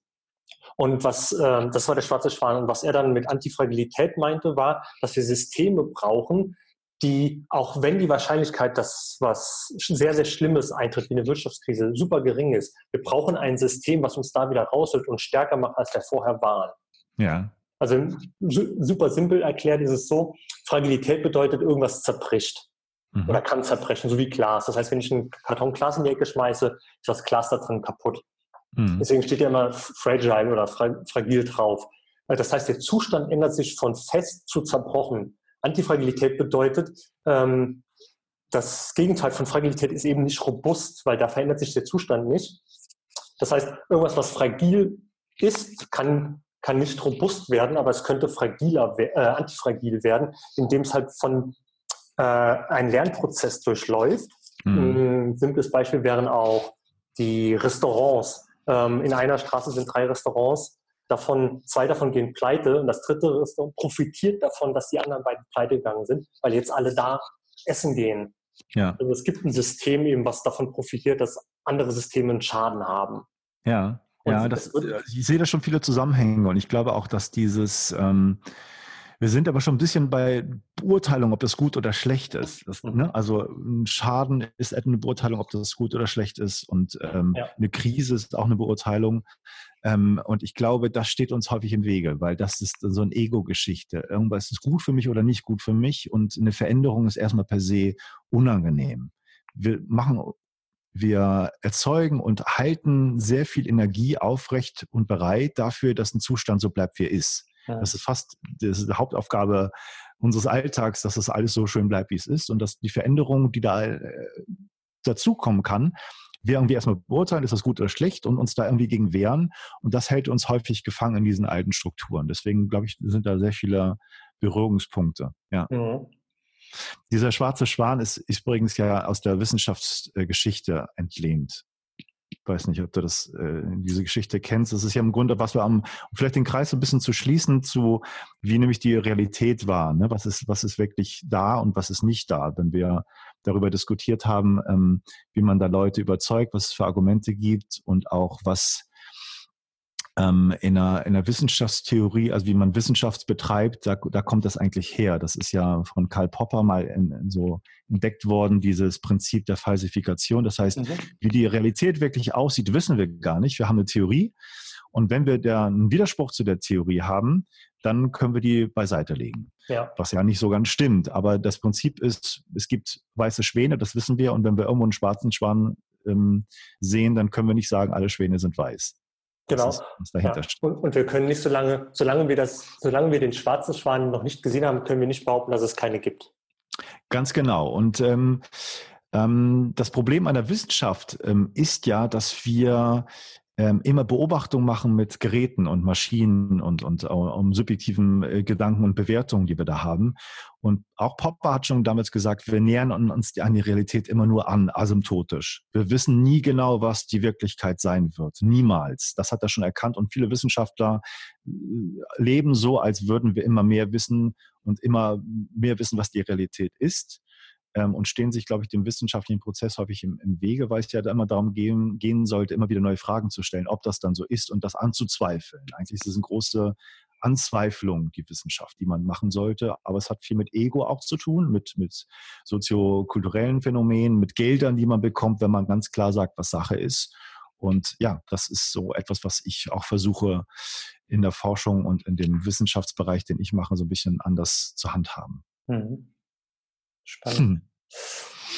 Und was, äh, das war der schwarze Schwan. Und was er dann mit Antifragilität meinte, war, dass wir Systeme brauchen, die, auch wenn die Wahrscheinlichkeit, dass was sehr, sehr Schlimmes eintritt, wie eine Wirtschaftskrise, super gering ist, wir brauchen ein System, was uns da wieder rausholt und stärker macht, als wir vorher waren. Ja. Also super simpel erklärt ist es so, Fragilität bedeutet, irgendwas zerbricht mhm. oder kann zerbrechen, so wie Glas. Das heißt, wenn ich einen Karton Glas in die Ecke schmeiße, ist das Glas da drin kaputt. Mhm. Deswegen steht ja immer fragile oder fragil drauf. Das heißt, der Zustand ändert sich von fest zu zerbrochen. Antifragilität bedeutet, ähm, das Gegenteil von Fragilität ist eben nicht robust, weil da verändert sich der Zustand nicht. Das heißt, irgendwas, was fragil ist, kann, kann nicht robust werden, aber es könnte fragiler, äh, antifragil werden, indem es halt von äh, einen Lernprozess durchläuft. Mhm. Ein simples Beispiel wären auch die Restaurants. Ähm, in einer Straße sind drei Restaurants, davon, zwei davon gehen pleite und das dritte Restaurant profitiert davon, dass die anderen beiden pleite gegangen sind, weil jetzt alle da essen gehen. Ja. Also es gibt ein System eben, was davon profitiert, dass andere Systeme einen Schaden haben. Ja, und ja, das, ich sehe da schon viele Zusammenhänge und ich glaube auch, dass dieses, ähm, wir sind aber schon ein bisschen bei Beurteilung, ob das gut oder schlecht ist. Das, mhm. ne? Also ein Schaden ist eine Beurteilung, ob das gut oder schlecht ist. Und ähm, ja. eine Krise ist auch eine Beurteilung. Ähm, und ich glaube, das steht uns häufig im Wege, weil das ist so eine Ego-Geschichte. Irgendwas ist gut für mich oder nicht gut für mich. Und eine Veränderung ist erstmal per se unangenehm. Wir machen wir erzeugen und halten sehr viel Energie aufrecht und bereit dafür, dass ein Zustand so bleibt, wie er ist. Ja. Das ist fast das ist die Hauptaufgabe unseres Alltags, dass das alles so schön bleibt, wie es ist und dass die Veränderung, die da äh, dazukommen kann, wir irgendwie erstmal beurteilen, ist das gut oder schlecht und uns da irgendwie gegen wehren. Und das hält uns häufig gefangen in diesen alten Strukturen. Deswegen, glaube ich, sind da sehr viele Berührungspunkte. Ja. Mhm. Dieser schwarze Schwan ist, ist übrigens ja aus der Wissenschaftsgeschichte entlehnt weiß nicht, ob du das, äh, diese Geschichte kennst. Das ist ja im Grunde, was wir am, um vielleicht den Kreis so ein bisschen zu schließen zu, wie nämlich die Realität war. Ne? Was ist, was ist wirklich da und was ist nicht da? Wenn wir darüber diskutiert haben, ähm, wie man da Leute überzeugt, was es für Argumente gibt und auch was ähm, in, einer, in einer Wissenschaftstheorie, also wie man Wissenschaft betreibt, da, da kommt das eigentlich her. Das ist ja von Karl Popper mal in, in so entdeckt worden, dieses Prinzip der Falsifikation. Das heißt, mhm. wie die Realität wirklich aussieht, wissen wir gar nicht. Wir haben eine Theorie. Und wenn wir da einen Widerspruch zu der Theorie haben, dann können wir die beiseite legen. Ja. Was ja nicht so ganz stimmt. Aber das Prinzip ist, es gibt weiße Schwäne, das wissen wir. Und wenn wir irgendwo einen schwarzen Schwan ähm, sehen, dann können wir nicht sagen, alle Schwäne sind weiß. Genau. Ist, ja. und, und, wir können nicht, solange, solange wir das, solange wir den schwarzen Schwan noch nicht gesehen haben, können wir nicht behaupten, dass es keine gibt. Ganz genau. Und ähm, ähm, das Problem an der Wissenschaft ähm, ist ja, dass wir immer Beobachtung machen mit Geräten und Maschinen und, und um subjektiven äh, Gedanken und Bewertungen, die wir da haben. Und auch Popper hat schon damals gesagt, wir nähern uns an die Realität immer nur an, asymptotisch. Wir wissen nie genau, was die Wirklichkeit sein wird. Niemals. Das hat er schon erkannt. Und viele Wissenschaftler äh, leben so, als würden wir immer mehr wissen und immer mehr wissen, was die Realität ist ähm, und stehen sich, glaube ich, dem wissenschaftlichen Prozess häufig im, im Wege, weil es ja immer darum gehen, gehen sollte, immer wieder neue Fragen zu stellen, ob das dann so ist und das anzuzweifeln. Eigentlich ist es eine große Anzweiflung, die Wissenschaft, die man machen sollte. Aber es hat viel mit Ego auch zu tun, mit, mit soziokulturellen Phänomenen, mit Geldern, die man bekommt, wenn man ganz klar sagt, was Sache ist. Und ja, das ist so etwas, was ich auch versuche in der Forschung und in dem Wissenschaftsbereich, den ich mache, so ein bisschen anders zu handhaben. Mhm. Spannend. Hm.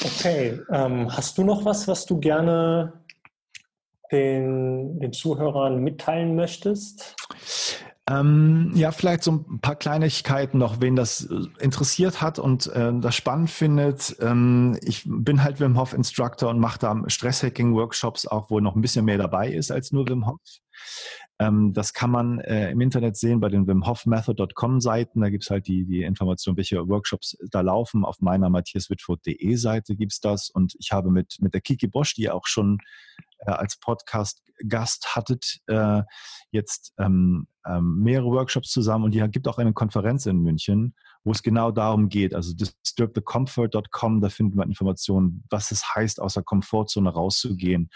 Okay, ähm, hast du noch was, was du gerne den, den Zuhörern mitteilen möchtest? Ähm, ja, vielleicht so ein paar Kleinigkeiten noch, wen das äh, interessiert hat und äh, das spannend findet. Ähm, ich bin halt Wim Hof Instructor und mache da Stresshacking-Workshops auch, wo noch ein bisschen mehr dabei ist als nur Wim Hof. Ähm, das kann man äh, im Internet sehen bei den wimhofmethod.com Seiten. Da gibt's halt die, die Information, welche Workshops da laufen. Auf meiner matthiaswitford.de Seite gibt's das. Und ich habe mit, mit der Kiki Bosch, die auch schon äh, als Podcast-Gast hattet, äh, jetzt ähm, ähm, mehrere Workshops zusammen. Und die gibt auch eine Konferenz in München, wo es genau darum geht. Also disturbthecomfort.com, da findet man Informationen, was es heißt, aus der Komfortzone rauszugehen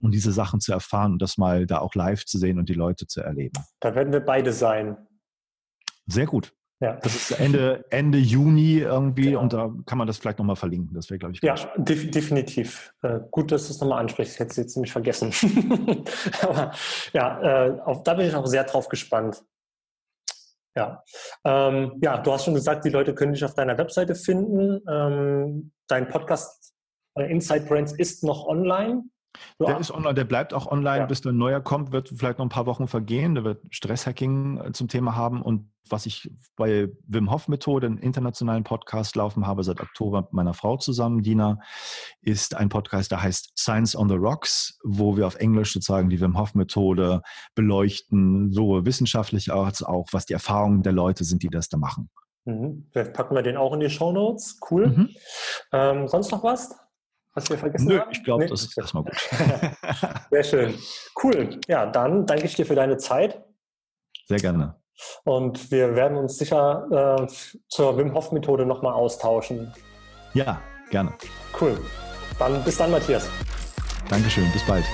und diese Sachen zu erfahren und das mal da auch live zu sehen und die Leute zu erleben. Da werden wir beide sein. Sehr gut. Ja. Das ist Ende, Ende Juni irgendwie genau. und da kann man das vielleicht nochmal verlinken. Das wäre, glaube ich, Ja, def definitiv. Äh, gut, dass du es nochmal ansprichst. Ich hätte es jetzt nämlich vergessen. Aber ja, äh, auf, da bin ich auch sehr drauf gespannt. Ja. Ähm, ja, du hast schon gesagt, die Leute können dich auf deiner Webseite finden. Ähm, dein Podcast äh, Inside Brands ist noch online. Der ist online, der bleibt auch online, ja. bis der neuer kommt, wird vielleicht noch ein paar Wochen vergehen. Der wird Stresshacking äh, zum Thema haben. Und was ich bei Wim Hof Methode, einen internationalen Podcast laufen habe, seit Oktober mit meiner Frau zusammen, Dina, ist ein Podcast, der heißt Science on the Rocks, wo wir auf Englisch sozusagen die Wim Hof Methode beleuchten, so wissenschaftlich als auch, was die Erfahrungen der Leute sind, die das da machen. Mhm. Vielleicht packen wir den auch in die Show Notes. Cool. Mhm. Ähm, sonst noch was? Was wir vergessen Nö, haben? ich glaube, nee? das ist erstmal gut. Sehr schön. Cool. Ja, dann danke ich dir für deine Zeit. Sehr gerne. Und wir werden uns sicher äh, zur Wim Hof Methode nochmal austauschen. Ja, gerne. Cool. Dann bis dann, Matthias. Dankeschön, bis bald.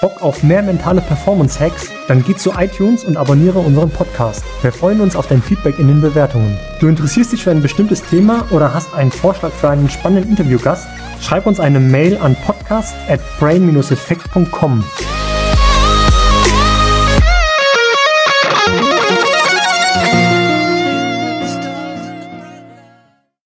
Bock auf mehr mentale Performance-Hacks? Dann geh zu iTunes und abonniere unseren Podcast. Wir freuen uns auf dein Feedback in den Bewertungen. Du interessierst dich für ein bestimmtes Thema oder hast einen Vorschlag für einen spannenden Interviewgast? Schreib uns eine Mail an podcast at brain-effekt.com.